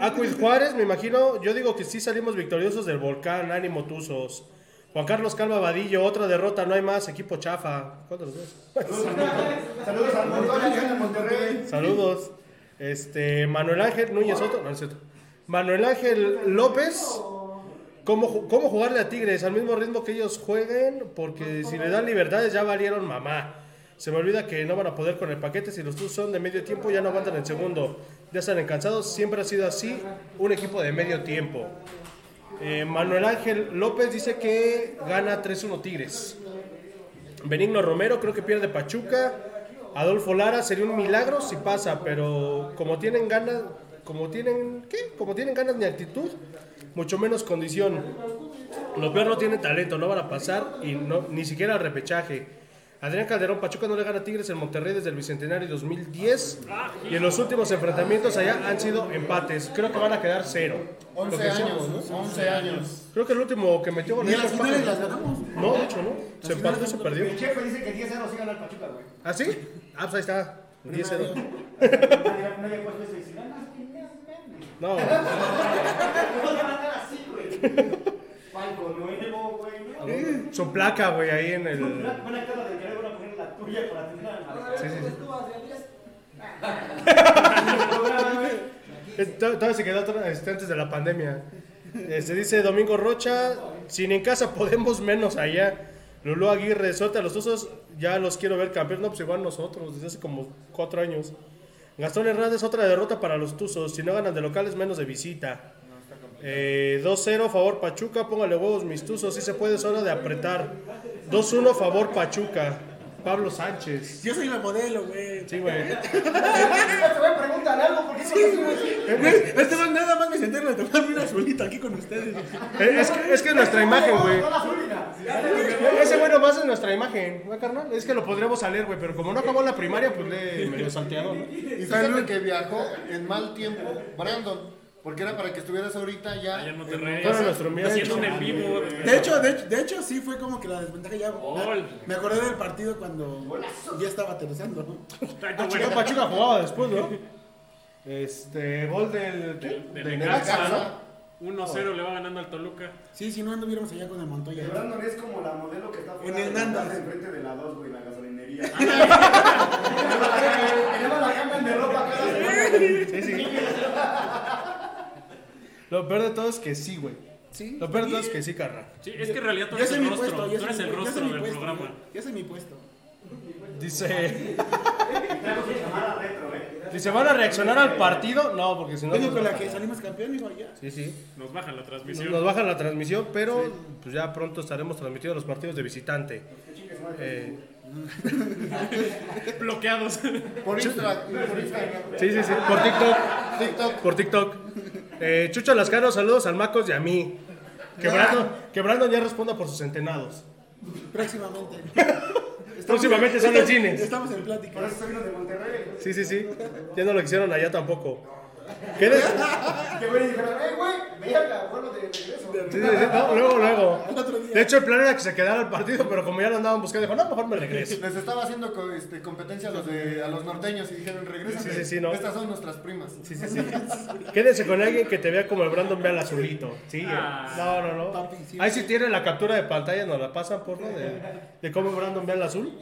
Acuil Juárez, me imagino. Yo digo que sí salimos victoriosos del volcán. Ánimo, Tuzos. Juan Carlos Calva Vadillo, otra derrota, no hay más. Equipo chafa. ¿Cuál de los dos? Saludos al en Monterrey. Saludos. Este, Manuel Ángel Núñez Soto. No, no es cierto. Manuel Ángel López. ¿Cómo, ¿Cómo jugarle a Tigres? Al mismo ritmo que ellos jueguen. Porque si le dan libertades ya valieron mamá. Se me olvida que no van a poder con el paquete. Si los Tuzos son de medio tiempo ya no aguantan el segundo. Ya están cansados. Siempre ha sido así. Un equipo de medio tiempo. Eh, Manuel Ángel López dice que gana 3-1 Tigres. Benigno Romero creo que pierde Pachuca. Adolfo Lara sería un milagro si pasa, pero como tienen ganas, como tienen ¿qué? Como tienen ganas ni actitud, mucho menos condición. Lo peor no tienen talento, no van a pasar y no ni siquiera al repechaje. Adrián Calderón Pachuca no le gana a Tigres en Monterrey desde el Bicentenario 2010 y en los últimos enfrentamientos allá han sido empates. Creo que van a quedar cero. Lo 11 que decíamos, años, ¿no? 11 años. Creo que el último que metió gol Ni las finales las ganamos. No, de hecho, ¿no? Se empató y se perdió. El chefe dice que 10-0 sí gana el Pachuca, güey. ¿Ah, sí? Ah, pues ahí está. 10-0. (laughs) No, no van a ganar así, güey. Palco nuevo, güey. su placa, güey, ahí en el. Una buena cara de querer a poner la tuya para tener al Sí, sí, sí. Tú hacia 10. Eh, to- Todavía se quedó atrás, este, antes de la pandemia. Se dice Domingo Rocha, sin en casa podemos menos allá. Lulú Aguirre, suelta a los usos, ya los quiero ver campeones, no, pues igual nosotros, desde hace como cuatro años. Gastón Hernández, otra derrota para los Tuzos, si no ganan de locales, menos de visita. Eh, 2-0, favor Pachuca, póngale huevos mis Tuzos, si se puede, es hora de apretar. 2-1, favor Pachuca. Pablo Sánchez. Yo soy la modelo, güey. Sí, güey. (laughs) (laughs) Este güey preguntan algo, ¿por qué Sí, güey. Güey, Este man nada más me senté a tomarme una azulita aquí con ustedes. Eh, Es que, es que es nuestra imagen, güey. Ese güey nomás es nuestra imagen, ¿no, carnal? Es que lo podríamos salir, güey, pero como no acabó la primaria, pues le medio salteado, ¿no? (laughs) Y fíjate que viajó en mal tiempo, Brandon. Porque era para que estuvieras ahorita ya. Allá en Monterrey. Fueron nuestro Haciendo un miércoles. en vivo. De hecho, de hecho, de hecho, sí fue como que la desventaja ya. Gol. Me acordé del partido cuando ya estaba aterrizando, güey. Chico Pachuca jugaba después, ¿no? Este, gol del. Del- del del Necaxa, Necaxa. ¿no? 1-0 le va ganando al Toluca. Sí, si no anduviéramos allá con el Montoya. Brandon es como la modelo que está fuera En enfrente de la 2, güey, la gasolinería. (laughs) Lleva la cama de ropa cada semana. Sí, sí. Lo peor de todo es que sí, güey. Sí. Lo peor de todo es que sí, carnal. Sí, es que en realidad tú eres el rostro. puesto, Tú eres el rostro del puesto, programa. Ya sé mi puesto. Dice. Eh. Dice, ¿van a reaccionar al partido? No, porque si no. Vengo con la que salimos campeón, digo, ya. Sí, sí. Nos bajan la transmisión. nos bajan la transmisión, pero pues ya pronto estaremos transmitiendo los partidos de visitante. Eh, (laughs) Bloqueados. Por Instagram. Por Instagram. sí, sí, sí. Por TikTok. TikTok. Por TikTok. Eh, Chucho Lascano, saludos al Macos y a mí. Que Brandon, que Brandon ya responda por sus centenados. Próximamente. (laughs) Próximamente sale en cines. Estamos en plática. Por eso de Monterrey. Sí, sí, sí. Ya no lo hicieron allá tampoco. Quédese. Que güey dijeron, eh, güey, de regreso. Sí, sí, sí, no, luego, luego. Al otro día. De hecho, el plan era que se quedara el partido, pero como ya lo andaban buscando, dijo, no, mejor me regreso. Les estaba haciendo co- este, competencia a los, de, a los norteños y dijeron, regresa. Sí, sí, sí, no. Estas son nuestras primas. Sí, sí, sí. Quédese con alguien que te vea como el Brandon ve al azulito. Sí, Ah. no, no, no. Papi, sí. Ahí sí tiene la captura de pantalla, nos la pasan por lo de, de cómo Brandon ve al azul.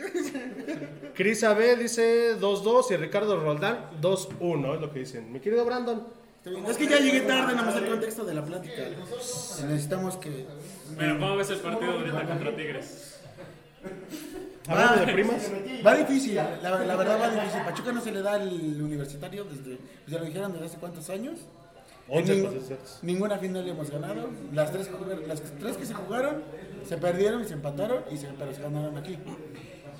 (laughs) Cris AB dice 2-2 y Ricardo Roldán 2-1, es lo que dicen. Mi querido Brandon. Es que ya llegué tarde, nada más el contexto de la plática. Necesitamos que. Bueno, ¿cómo ves el partido ahorita contra Tigres? hablando de primas. Va difícil, la, la verdad va difícil. Pachuca no se le da el universitario desde, pues ya lo dijeron, desde hace cuántos años. 11 Nin- para ser exactos. Ninguna final le hemos ganado. Las tres, las tres que se jugaron se perdieron y se empataron, y se, pero se ganaron aquí.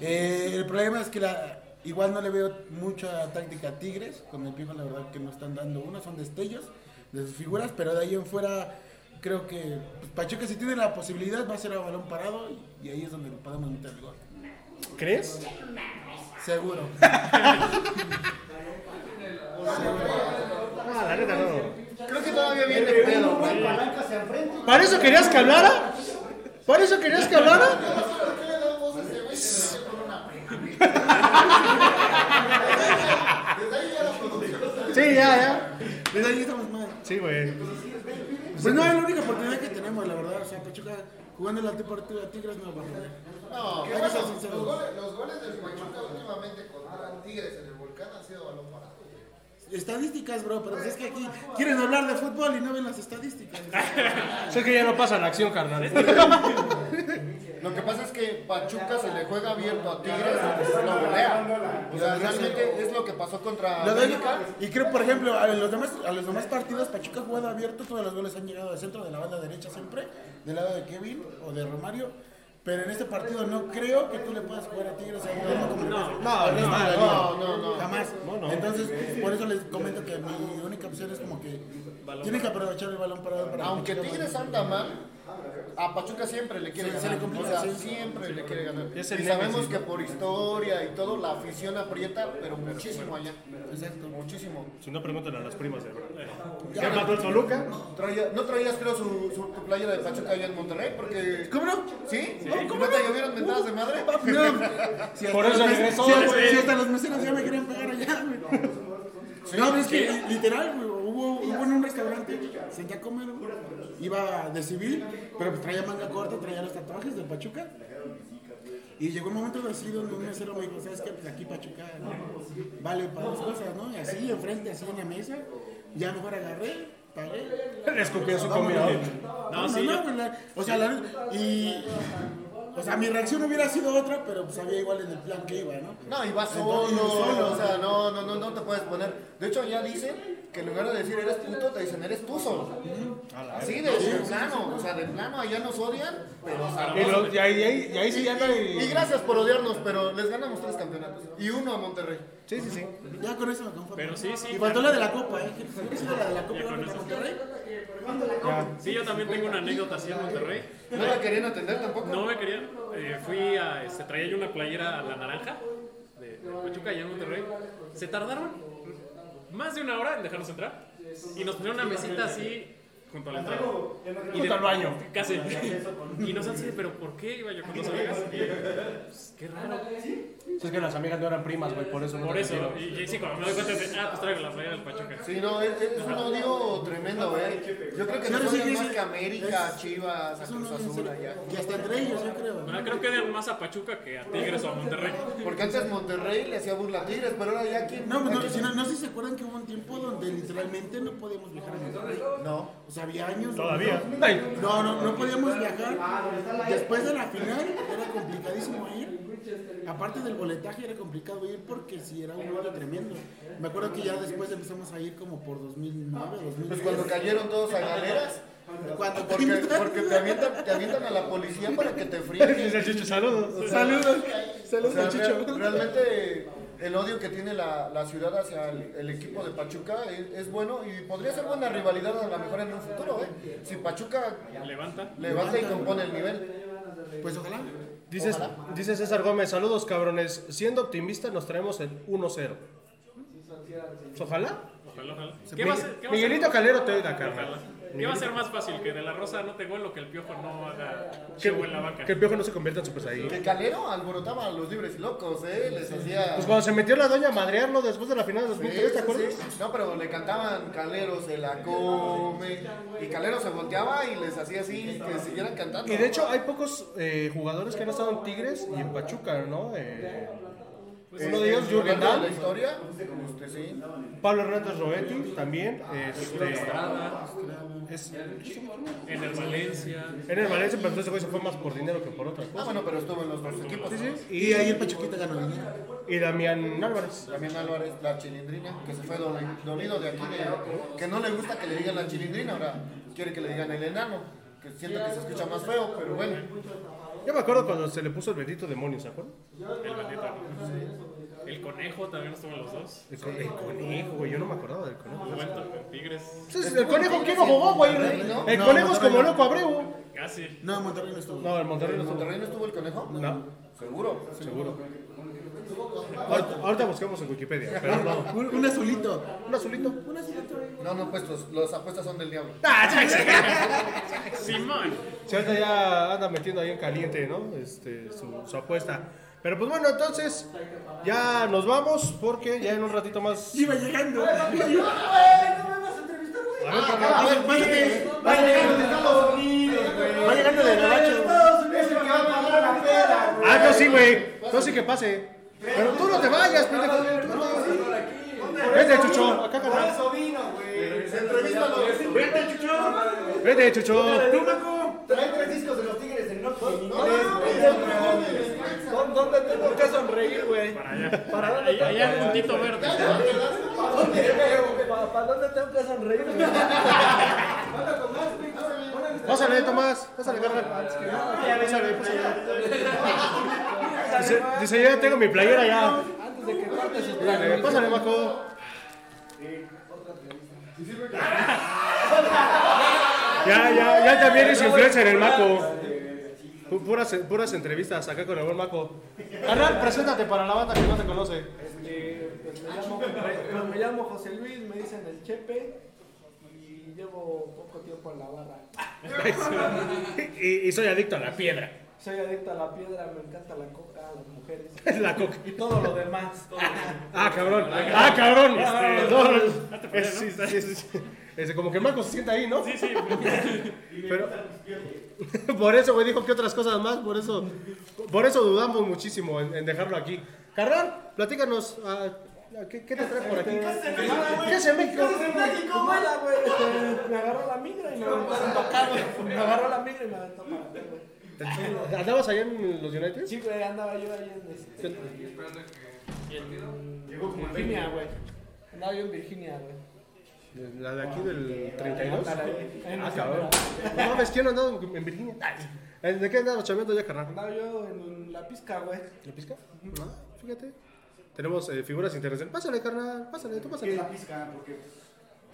Eh, el problema es que la, igual no le veo mucha táctica a Tigres. Con el Piojo, la verdad que no están dando una, son destellos de sus figuras, pero de ahí en fuera creo que pues, Pachuca si tiene la posibilidad va a ser a balón parado y, y ahí es donde podemos meter el gol. ¿Crees? Seguro. Ah, la neta no. Creo que todavía viene el pedo, güey. ¿Para eso querías que hablara? ¿Para eso querías que hablara? Sí, ya, ya. Desde ahí estamos mal. Sí, güey. Pues no es la única oportunidad que tenemos, la verdad. O sea, Pachuca jugando la deportiva Tigres no va a perder. No, Hay que ser sinceros. los, goles, los goles del Pachuca últimamente contra Tigres en el volcán han sido balón parado. Estadísticas, bro, pero pues es que aquí quieren hablar de fútbol y no ven las estadísticas. (laughs) Sé que ya no pasa la acción, carnal. Lo que pasa es que Pachuca se le juega abierto a Tigres y lo golea. O sea, realmente es lo que pasó contra América. y creo, por ejemplo, a los demás, a los demás partidos, Pachuca ha jugado abierto, todos los goles han llegado al centro de la banda derecha siempre, del lado de Kevin o de Romario. Pero en este partido no creo que tú le puedas jugar a Tigres a un no, no, liga. no, no. Jamás. No, no. Entonces, por eso les comento que mi única opción es como que tienen que aprovechar el balón parado para Aunque Tigres anda mal, a Pachuca siempre le quiere Sí, se ganar. le complica, o sea, sí. siempre le quiere ganar. Es Y sabemos que por historia y todo, la afición aprieta, pero muchísimo allá. Exacto. Muchísimo. Si no, pregúntale a las primas de ¿Qué mató el Toluca? Traía- ¿No traías, creo, su, su tu playa de Pachuca allá en Monterrey? Porque... ¿Cómo no? ¿Sí? ¿Cómo, cómo ¿No te no? llovieron mentadas de madre? No. Si Por eso regresó. Si, si hasta los meseros ya me querían pegar allá, güey. No, pero es que li- literal, güey, hubo, hubo en un restaurante, senté a comer, güey, iba de civil, pero pues traía manga corta, traía los tatuajes de Pachuca. Y llegó un momento así donde un mesero me dijo, ¿sabes qué? Pues aquí Pachuca ¿no? vale para dos cosas, ¿no? Y así, enfrente, así en la mesa, ya mejor agarré, pagué. Le su comida. No, no, sí, no, yo- pues, la- o sea, la, y, o sea, mi reacción hubiera sido otra, pero pues sabía igual en el plan que iba, ¿no? No, y vas Entonces, solo, solo. o sea, no, no, no, no te puedes poner. De hecho, ya dicen que en lugar de decir eres puto, te dicen eres tú solo. Así de, de plano, o sea, de plano, allá nos odian, pero o sea, Y, lo- y ahí, y ahí- y ahí sí ya no y hay. gracias por odiarnos, pero les ganamos tres campeonatos. Y uno a Monterrey. Sí, sí, sí. Ya con eso me conformo. Pero sí, sí. Y faltó la de la copa, ¿eh? La de la copa Monterrey. Sí, yo también tengo una anécdota así en Monterrey. No la querían atender tampoco. No me querían. eh, fui a. Se traía yo una playera a la naranja de, de Pachuca allá en Monterrey. Se tardaron más de una hora en dejarnos entrar. Y nos pusieron una mesita así junto a la entrada. Y Junto al baño. Casi. Y nos han dicho, ¿pero por qué iba yo con dos amigas? Y, pues, qué raro. Es que las amigas no eran primas, güey, por eso. no Por eso. Y, sí, cuando me doy cuenta de. Ah, pues traigo la playera del Pachuca. Sí, no, es, un odio tremendo, eh. Yo creo que odian sí, más que América, Chivas, a no Cruz Azul allá. Y hasta entre ellos, yo creo. Creo que odian más a Pachuca que a Tigres o a Monterrey. Porque antes Monterrey le hacía burla a Tigres, pero ahora ya quién. No, no, si no, no sé si se acuerdan que hubo un tiempo donde literalmente no podíamos viajar a Monterrey. No. O sea, había años. Todavía. No, no, no, podíamos viajar. Después de la final era complicadísimo ir. Aparte del boletaje era complicado ir porque si era un hoyo tremendo. Me acuerdo que ya después empezamos a ir como por 2009, 2010. Pues cuando cayeron todos a galeras. Cuando Porque, porque te, avientan, te avientan a la policía para que te (laughs) fríen. Saludos. Saludos. O Saludos, sea, realmente el odio que tiene la, la ciudad hacia el, el equipo de Pachuca es, es bueno y podría ser buena rivalidad a lo mejor en un futuro. ¿eh? Si Pachuca Levanta. levanta y compone el nivel. Pues ojalá. Dices, dice César Gómez, saludos cabrones. Siendo optimista, nos traemos el 1-0. hicieran. sí. Pues ojalá. Ojalá, ojalá. Miguelito Calero te oiga, Ojalá. Carnal. ¿Qué va a ser más fácil? ¿Que De La Rosa anote gol o que el Piojo no haga show en la banca? Que el piojo no se convierta en Super Saiyan. Que Calero alborotaba a los libres y locos, ¿eh? Les hacía. Pues cuando se metió la doña a madrearlo después de la final de Sí, 2003, ¿te acuerdas? sí. No, pero le cantaban Calero se la come. Y Calero se volteaba y les hacía así, que siguieran cantando. Y de hecho hay pocos eh, jugadores que han estado en Tigres y en Pachuca, ¿no? Eh, uno de ellos, Jürgen de la Dahl, historia, este sí. Pablo Hernández Roetti también, este, Estrada, es, Ener Valencia. en el Valencia, pero entonces güey se fue más por dinero que por otra Ah, cosa. bueno, pero estuvo en los dos equipos. Y ahí el Pachuquita ganó dinero. Y Damián Álvarez. También Álvarez, la chilindrina, que se fue doli- dolido de aquí, de- que no le gusta que le digan la chilindrina, ahora quiere que le digan el enano, que siente que se escucha más feo, pero bueno. Yo me acuerdo cuando se le puso el bendito demonio, ¿se acuerdan? El bendito. El conejo también estuvo en los dos. El, con- el conejo, güey, yo no me acordaba del conejo. En Tigres. El conejo, ¿quién no jugó, güey? ¿no? El No, conejo es Monterrey como no. loco Abreu. Casi. No, Monterrey no estuvo. No, el Monterrey no ¿En estuvo. Monterrey no estuvo el conejo? No, ¿Seguro? seguro. Ahorita, busquemos en Wikipedia, pero no. Un, un azulito. Un azulito. No, no, pues los, los apuestas son del diablo. Simón. Si ahorita ya anda metiendo ahí en caliente, ¿no? Este, su, su apuesta. Pero pues bueno, entonces ya nos vamos porque ya en un ratito más. Iba llegando. A ver, carnal. A ver, pásate. Va llegando de Estados Unidos, güey. Va llegando de Unidos es el que va a pagar la peda, güey. Ah, no, sí, güey. No, sí que pase. Pero tú no te vayas, pendejo. Vete, Chucho. Acá, Por eso vino, güey. Entrevístalo. Vete, Chucho. Vete, Chucho. Trae tres discos de los Tigres del Norte en ¿Dónde tengo que sonreír, güey? Para allá. Allá, allá el puntito verde. ¿Para dónde tengo que sonreír? Pásale, Tomás. Pásale, carnal. Pásale, pásale. Dice, dice, yo ya tengo mi playera ya. Antes de que corte sus Pásale, pásale, Maco. Ya, ya, ya también es influencer el Maco. Pu- Puras, puras entrevistas acá con el buen Maco. Carnal, preséntate para la banda que no te conoce. Este, pues, me llamo, pues, me llamo José Luis, me dicen el Chepe y llevo poco tiempo en la barra. (laughs) Y, y soy adicto a la piedra. Soy adicto a la piedra, me encanta la coca, las mujeres (laughs) La coca. y todo lo demás. Ah, cabrón. Ah, cabrón. Este, no, es- sí, sí, como que Marco se sienta ahí, ¿no? Sí, sí. (laughs) Pero (laughs) por eso, güey, dijo que otras cosas más, por eso, por eso dudamos muchísimo en, en dejarlo aquí. Carnal, platícanos, ah, ¿qué, qué te trae por aquí? ¿Qué hace México? Pues nada, güey, este, me agarró la migra y me aventó. Me agarró la migra y me aventó para. ¿Andabas allá en los United? Sí, güey, andaba yo ahí en, este, en Virginia, güey. Andaba yo en Virginia, güey. La de aquí del 32. En Ah, esa cabrón. No mames, ¿quién no andado en Virginia? ¿De qué andabas chameando ya, carnal? Andaba yo en la pizca, güey. ¿La pizca? Ah, fíjate. Tenemos eh, figuras interesantes. Pásale, carnal, pásale, tú pásale. La pizca, porque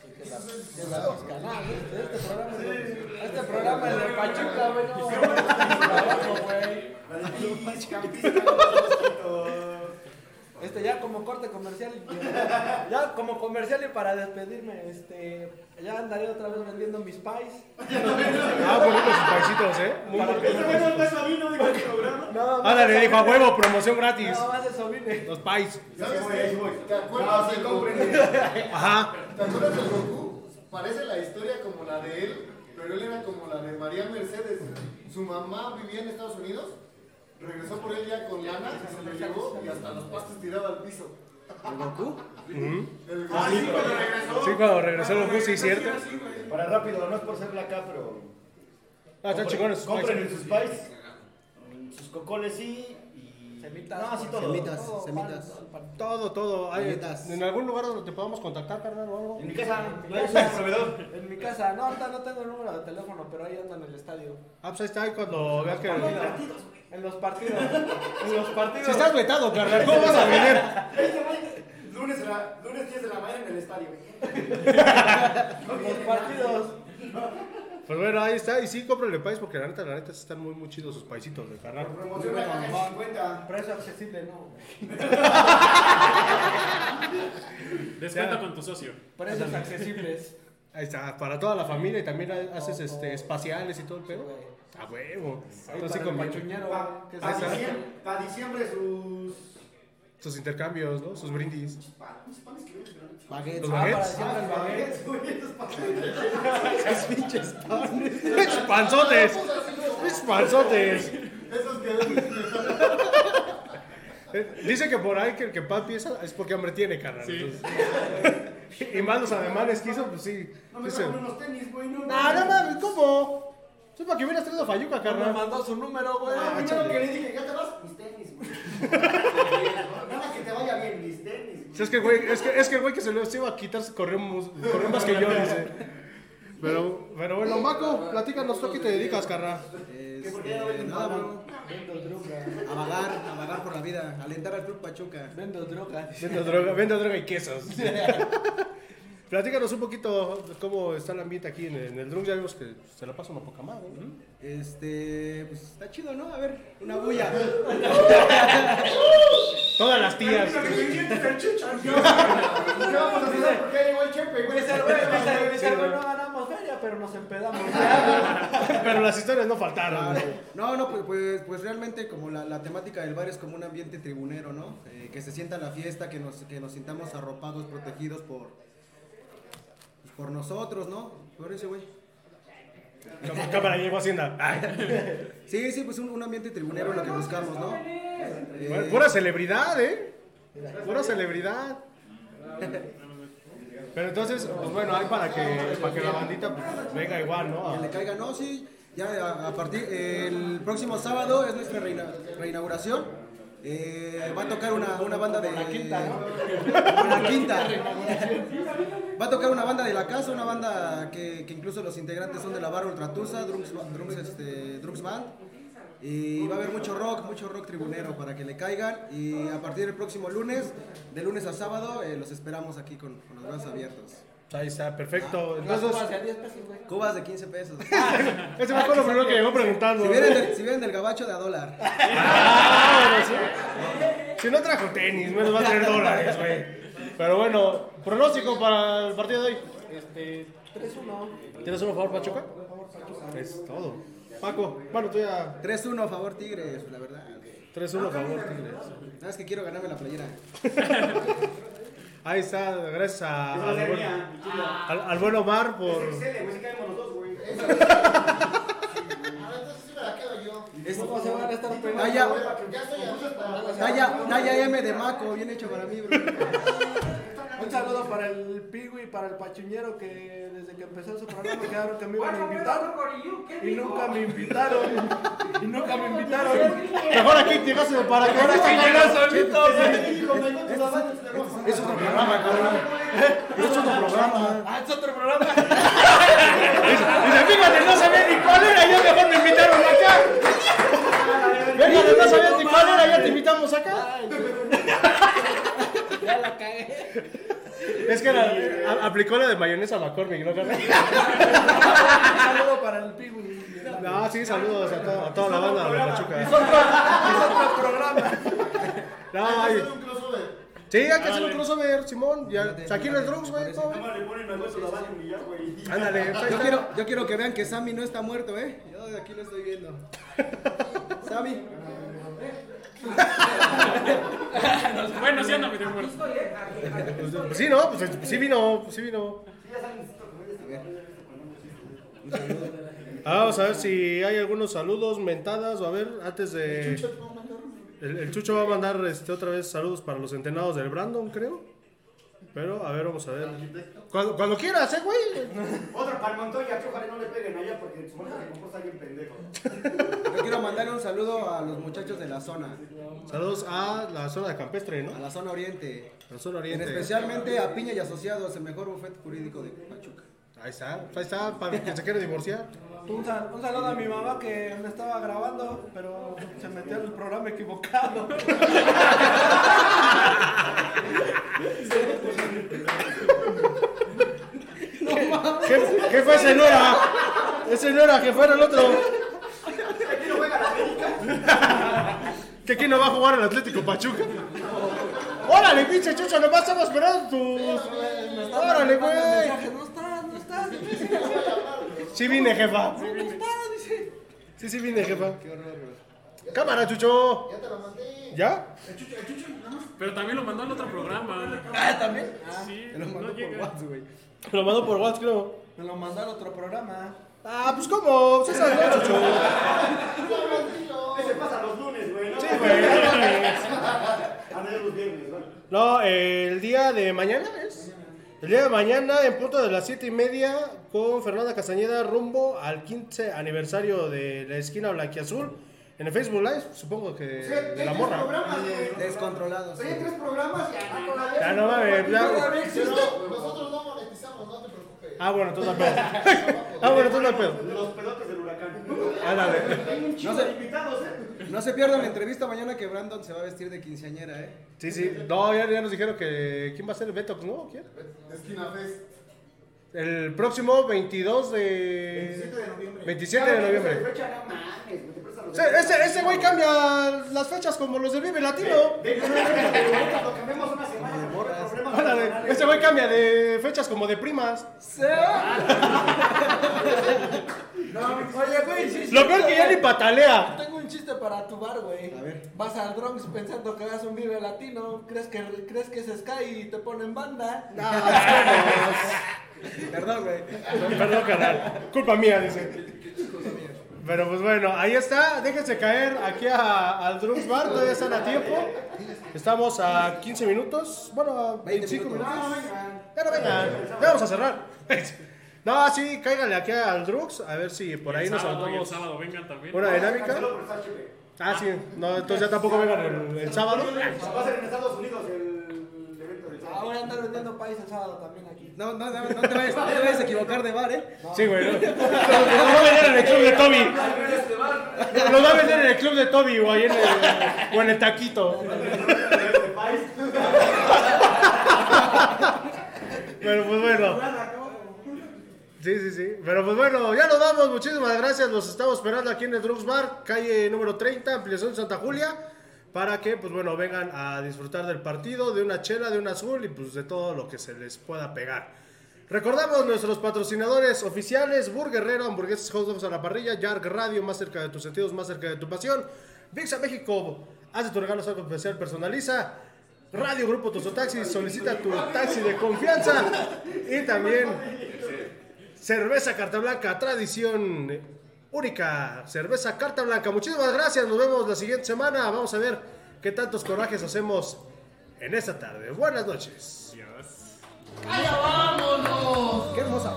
La de este programa es de, este programa es de Pachuca, güey. No, trabajo, güey. la de mosquitos. (laughs) Este, ya como corte comercial, y- (laughs) ya como comercial y para despedirme, este, ya andaré otra vez vendiendo mis pies. Ah, bonitos sus paisitos, ¿eh? Muy Para bonitos. que- Este güey no Ándale, eso dijo a huevo, promoción gratis. Nada más eso vine. Los pais. ¿Sabes voy, ahí qué? voy. ¿Te acuerdas del se Goku? compren. (laughs) Ajá. ¿Te acuerdas del Goku? Parece la historia como la de él, pero él era como la de María Mercedes. Su mamá vivía en Estados Unidos, regresó por él ya con lana, se lo llevó y hasta los pastos tiraba al piso. ¿El Goku? El Goku. Ah, sí, cuando regresó. Sí, cuando regresó el Goku, sí, cierto. Para rápido, no es por ser la acá, pero. Ah, están chingones sus Compren sus pais. Sus cocoles sí. Y. Semitas. No, sí todo. Semitas, Todo, semitas. Todo, todo. Hay-. ¿En algún lugar donde te podamos contactar, carnal, o algo? En mi casa, casa, el proveedor. En mi casa, no, ahorita no tengo el número de teléfono, pero ahí ando en el estadio. Ah, pues ahí está, ahí cuando veas que... En los partidos. En los partidos. Si estás vetado, carnal, ¿cómo vas a (laughs) venir? Este güey, Lunes, a la- lunes 10 de la mañana en el estadio. En los partidos. Pues bueno, ahí está. Y sí, cómprenle país porque la neta, la neta, sí están muy, muy chidos sus paisitos de carnal. Promoción la caja de 50. Precio accesible, no. (laughs) Descuenta con tu socio. Precios accesibles. Ahí está, para toda la familia y también haces este, espaciales y todo el pedo. A huevo. Entonces, con pachuñero, Para que diciembre, pa diciembre sus. sus intercambios, ¿no? Sus brindis. Baguettes. Los Ah, para baguettes. diciembre el baguette. (laughs) Esos pinches panes. ¡Pinches (laughs) panzotes! ¡Pinches panzotes! Esos que. (laughs) Eh, Dice que por ahí que el que pan piensa es porque hambre tiene, carnal. Sí. Entonces- y más los ademanes que hizo, pues sí. No me unos tenis, güey. No, No, no ¿cómo? Es para que hubieras traído fayuca, Me carnal. mandó su número, güey. Ah, primero chale. que le dije, ¿ya te vas? Mis tenis, güey. (laughs) Nada que te vaya bien, mis tenis. Sí, es que güey, es que, es que güey que se lo se iba a quitar corrió, más que yo, dice. Pero, pero bueno, Maco, platícanos tú a qué te dedicas, carnal. Este, nada, bueno. A vagar, a vagar por la vida. Alentar al Club Pachuca. Vendo drogas. Vendo droga, vendo droga y quesos. (laughs) Platícanos un poquito cómo está el ambiente aquí en el, en el Drunk. Ya vimos que se la pasa una poca madre. ¿no? Este, pues está chido, ¿no? A ver, una bulla. Todas las tías. (laughs) No ganamos feria, pero nos empedamos. (laughs) Pero las historias no faltaron. ¿no? No, no, pues, pues, pues realmente como la, la temática del bar es como un ambiente tribunero, ¿no? Eh, que se sienta la fiesta, que nos, que nos sintamos arropados, protegidos por, por nosotros, ¿no? Por ese güey. Cámara- Cámara, llegó Hacienda. Ay, (laughs) Sí, sí, pues un, un ambiente tribunero es lo que buscamos, ¿no? Eh, pura celebridad, ¿eh? Pura celebridad. Pero entonces, pues bueno, hay para que, para que la bandita pues, venga igual, ¿no? que le caiga, no, sí, ya a, a partir, el próximo sábado es nuestra reina- reinauguración. Eh, va a tocar una, una banda de. La quinta, ¿no? La quinta. (laughs) Va a tocar una banda de la casa, una banda que, que incluso los integrantes son de la barra Ultratusa, Drums, drums, este, drums Band. Y va a haber mucho rock, mucho rock tribunero para que le caigan. Y a partir del próximo lunes, de lunes a sábado, eh, los esperamos aquí con, con los brazos abiertos. Ahí está, perfecto. Las Entonces, cubas de a 10 pesos, güey. Cubas de 15 pesos. (laughs) ese fue lo primero que llegó preguntando. Si vienen, del, si vienen del gabacho de a dólar. (laughs) Ah, bueno, sí. Si no trajo tenis, menos va a traer dólares, güey. Pero bueno, pronóstico para el partido de hoy. Este, 3-1. ¿Tienes uno a favor, Pachuca? Es todo. Paco, bueno, tú ya 3-1 a favor Tigres, la verdad. 3-1 a favor, Tigres. Sabes que quiero ganarme la playera. (laughs) Ahí está, gracias a- al, es buen, al, al buen Omar por... Excel, güey, si caemos los dos, güey. Ah, entonces sí me la quedo yo. Es ¿Cómo se van a estar peleando? talla, Ya estoy aquí para talla, talla M de Maco, bien hecho para mí, bro. Un saludo para el Pigui y para el Pachuñero que desde que empezó su programa quedaron que me iban a invitar y nunca me invitaron. Y nunca me invitaron. Mejor aquí llegaste para que... Ahora que llega solito, Es otro programa, cabrón. Es otro programa. Ah, es otro programa. Dice, fíjate, no sabía ni cuál era, ya mejor me invitaron acá. Fíjate, no sabías ni cuál era, ya te invitamos acá. Ya la cagué. Es que era, a- aplicó la de mayonesa McCormick, ¿no? Un (laughs) saludo para el Pigui. No, sí, saludos a, to- a toda la banda de Pachuca. Es otro programa. No, Hay que ay, hacer un crossover. sí, hay que hacer un crossover, Simón. Ya, el Drums, güey. todo, güey. Cámara, le ponen al hueso la baña y ya, güey. Ándale, ahí Yo está. quiero, yo quiero que vean que Sammy no está muerto, ¿eh? Yo de aquí lo estoy viendo. Sammy. (laughs) Bueno, sí anda medio muerto. Pues, sí, ¿no? Pues, pues sí vino, pues sí vino. Ah, vamos a ver si hay algunos saludos, mentadas, o a ver, antes de... El, el Chucho va a mandar este, otra vez saludos para los entrenados del Brandon, creo. Pero, a ver, vamos a ver. Cuando, cuando quieras, ¿eh, güey? Otra para el Montoya, que ojalá no le peguen allá porque su marca que compró está bien pendejo. Yo quiero mandar un saludo a los muchachos de la zona, Saludos a la zona de Campestre, a ¿no? la zona oriente. La zona En oriente. especialmente a Piña y Asociados, el mejor bufete jurídico de Pachuca. Ahí está, ahí está, para que se quiera divorciar. Un, sal- un saludo a mi mamá que me estaba grabando, pero se metió en el programa equivocado. ¿Qué, qué fue ese no era? Ese no era, que fuera el otro. Aquí no juega la América. Que aquí no va a jugar el Atlético Pachuca. Órale, pinche chucho, nomás estamos esperando tus. Órale, güey. No está, no está. Sí vine, jefa. Sí, sí vine, jefa. Cámara, chucho. Ya te lo mandé. ¿Ya? Pero también lo mandó al otro programa. Ah, también. Sí, Te lo mando no por llega. WhatsApp, güey. Lo mando por WhatsApp, creo. Me lo mandó al otro programa. Ah, pues cómo. Sí, sabes, ¿no, chucho. Ese pasa los lunes, güey. ¿no? Sí, güey. Ah, los viernes, ¿no? No, el día de mañana es. El día de mañana, en punto de las 7 y media, con Fernanda Castañeda, rumbo al 15 aniversario de la esquina blanquiazul. En el Facebook Live, supongo que de la morra. Descontrolados. Hay tres programas y ya no mames, ya. Nosotros no monetizamos, no te preocupes. Ah, bueno, tú no pedo. (laughs) Ah, bueno, tú no pedo. Los pelotes del huracán. Ándale. Hay un chingo No sé. de invitados, ¿eh? No se pierdan la entrevista mañana que Brandon se va a vestir de quinceañera, ¿eh? Sí, sí. No, ya, ya nos dijeron que. ¿Quién va a ser el Betox, no? ¿Quién? Esquina Fest. El próximo 22 de. 27 de noviembre. 27 de noviembre. Fecha, no mames, te Ese, ese güey cambia las fechas como los del Vive Latino. Ahorita lo cambiamos una semana. Órale, ese güey cambia de fechas como de primas. (laughs) Oye, güey, sí, sí. Lo peor que ya ni patalea. Tengo un chiste para tu bar, güey. A ver. Vas al Bronx pensando que hagas un vive latino, crees que, crees que es Sky y te ponen banda. (laughs) (laughs) Perdón, güey. Perdón, canal. Culpa mía, dice. Pero pues bueno, ahí está. Déjense caer aquí a- al Drums Bar. Todavía están a tiempo. Estamos a 15 minutos. Bueno, a 25 minutos. Pero vengan, ya vamos a cerrar. (laughs) No, sí, cáiganle aquí al Drux. A ver si por ahí nos también. una dinámica. Estar chévere. Ah, sí. No, entonces ya tampoco vengan el, el sábado. Va a ser en Estados Unidos el evento del sábado. Ahora andar vendiendo país el sábado también. No, no, no, no te vayas, no te vayas a equivocar de bar, ¿eh? Sí, güey. ¿no? (laughs) Nos va a vender en el club de Toby. Nos va a vender en el club de Toby o ahí en el, o en el taquito. (laughs) Pero pues bueno. Sí, sí, sí. Pero pues bueno, ya nos vamos. Muchísimas gracias. Los estamos esperando aquí en el Drugs Bar, calle número 30, ampliación de Santa Julia. Para que, pues bueno, vengan a disfrutar del partido, de una chela, de un azul y pues de todo lo que se les pueda pegar. Recordamos nuestros patrocinadores oficiales: Burger Guerrero, hamburguesas hot dogs a la parrilla, Yark Radio, más cerca de tus sentidos, más cerca de tu pasión. Vixa México, haz de tu regalo algo especial, personaliza. Radio Grupo Tosotaxi, solicita tu taxi de confianza. Y también cerveza Carta Blanca, tradición única cerveza Carta Blanca. Muchísimas gracias, nos vemos la siguiente semana. Vamos a ver qué tantos corajes hacemos en esta tarde. Buenas noches. Dios. ¡Calla, vámonos! ¡Qué hermosa!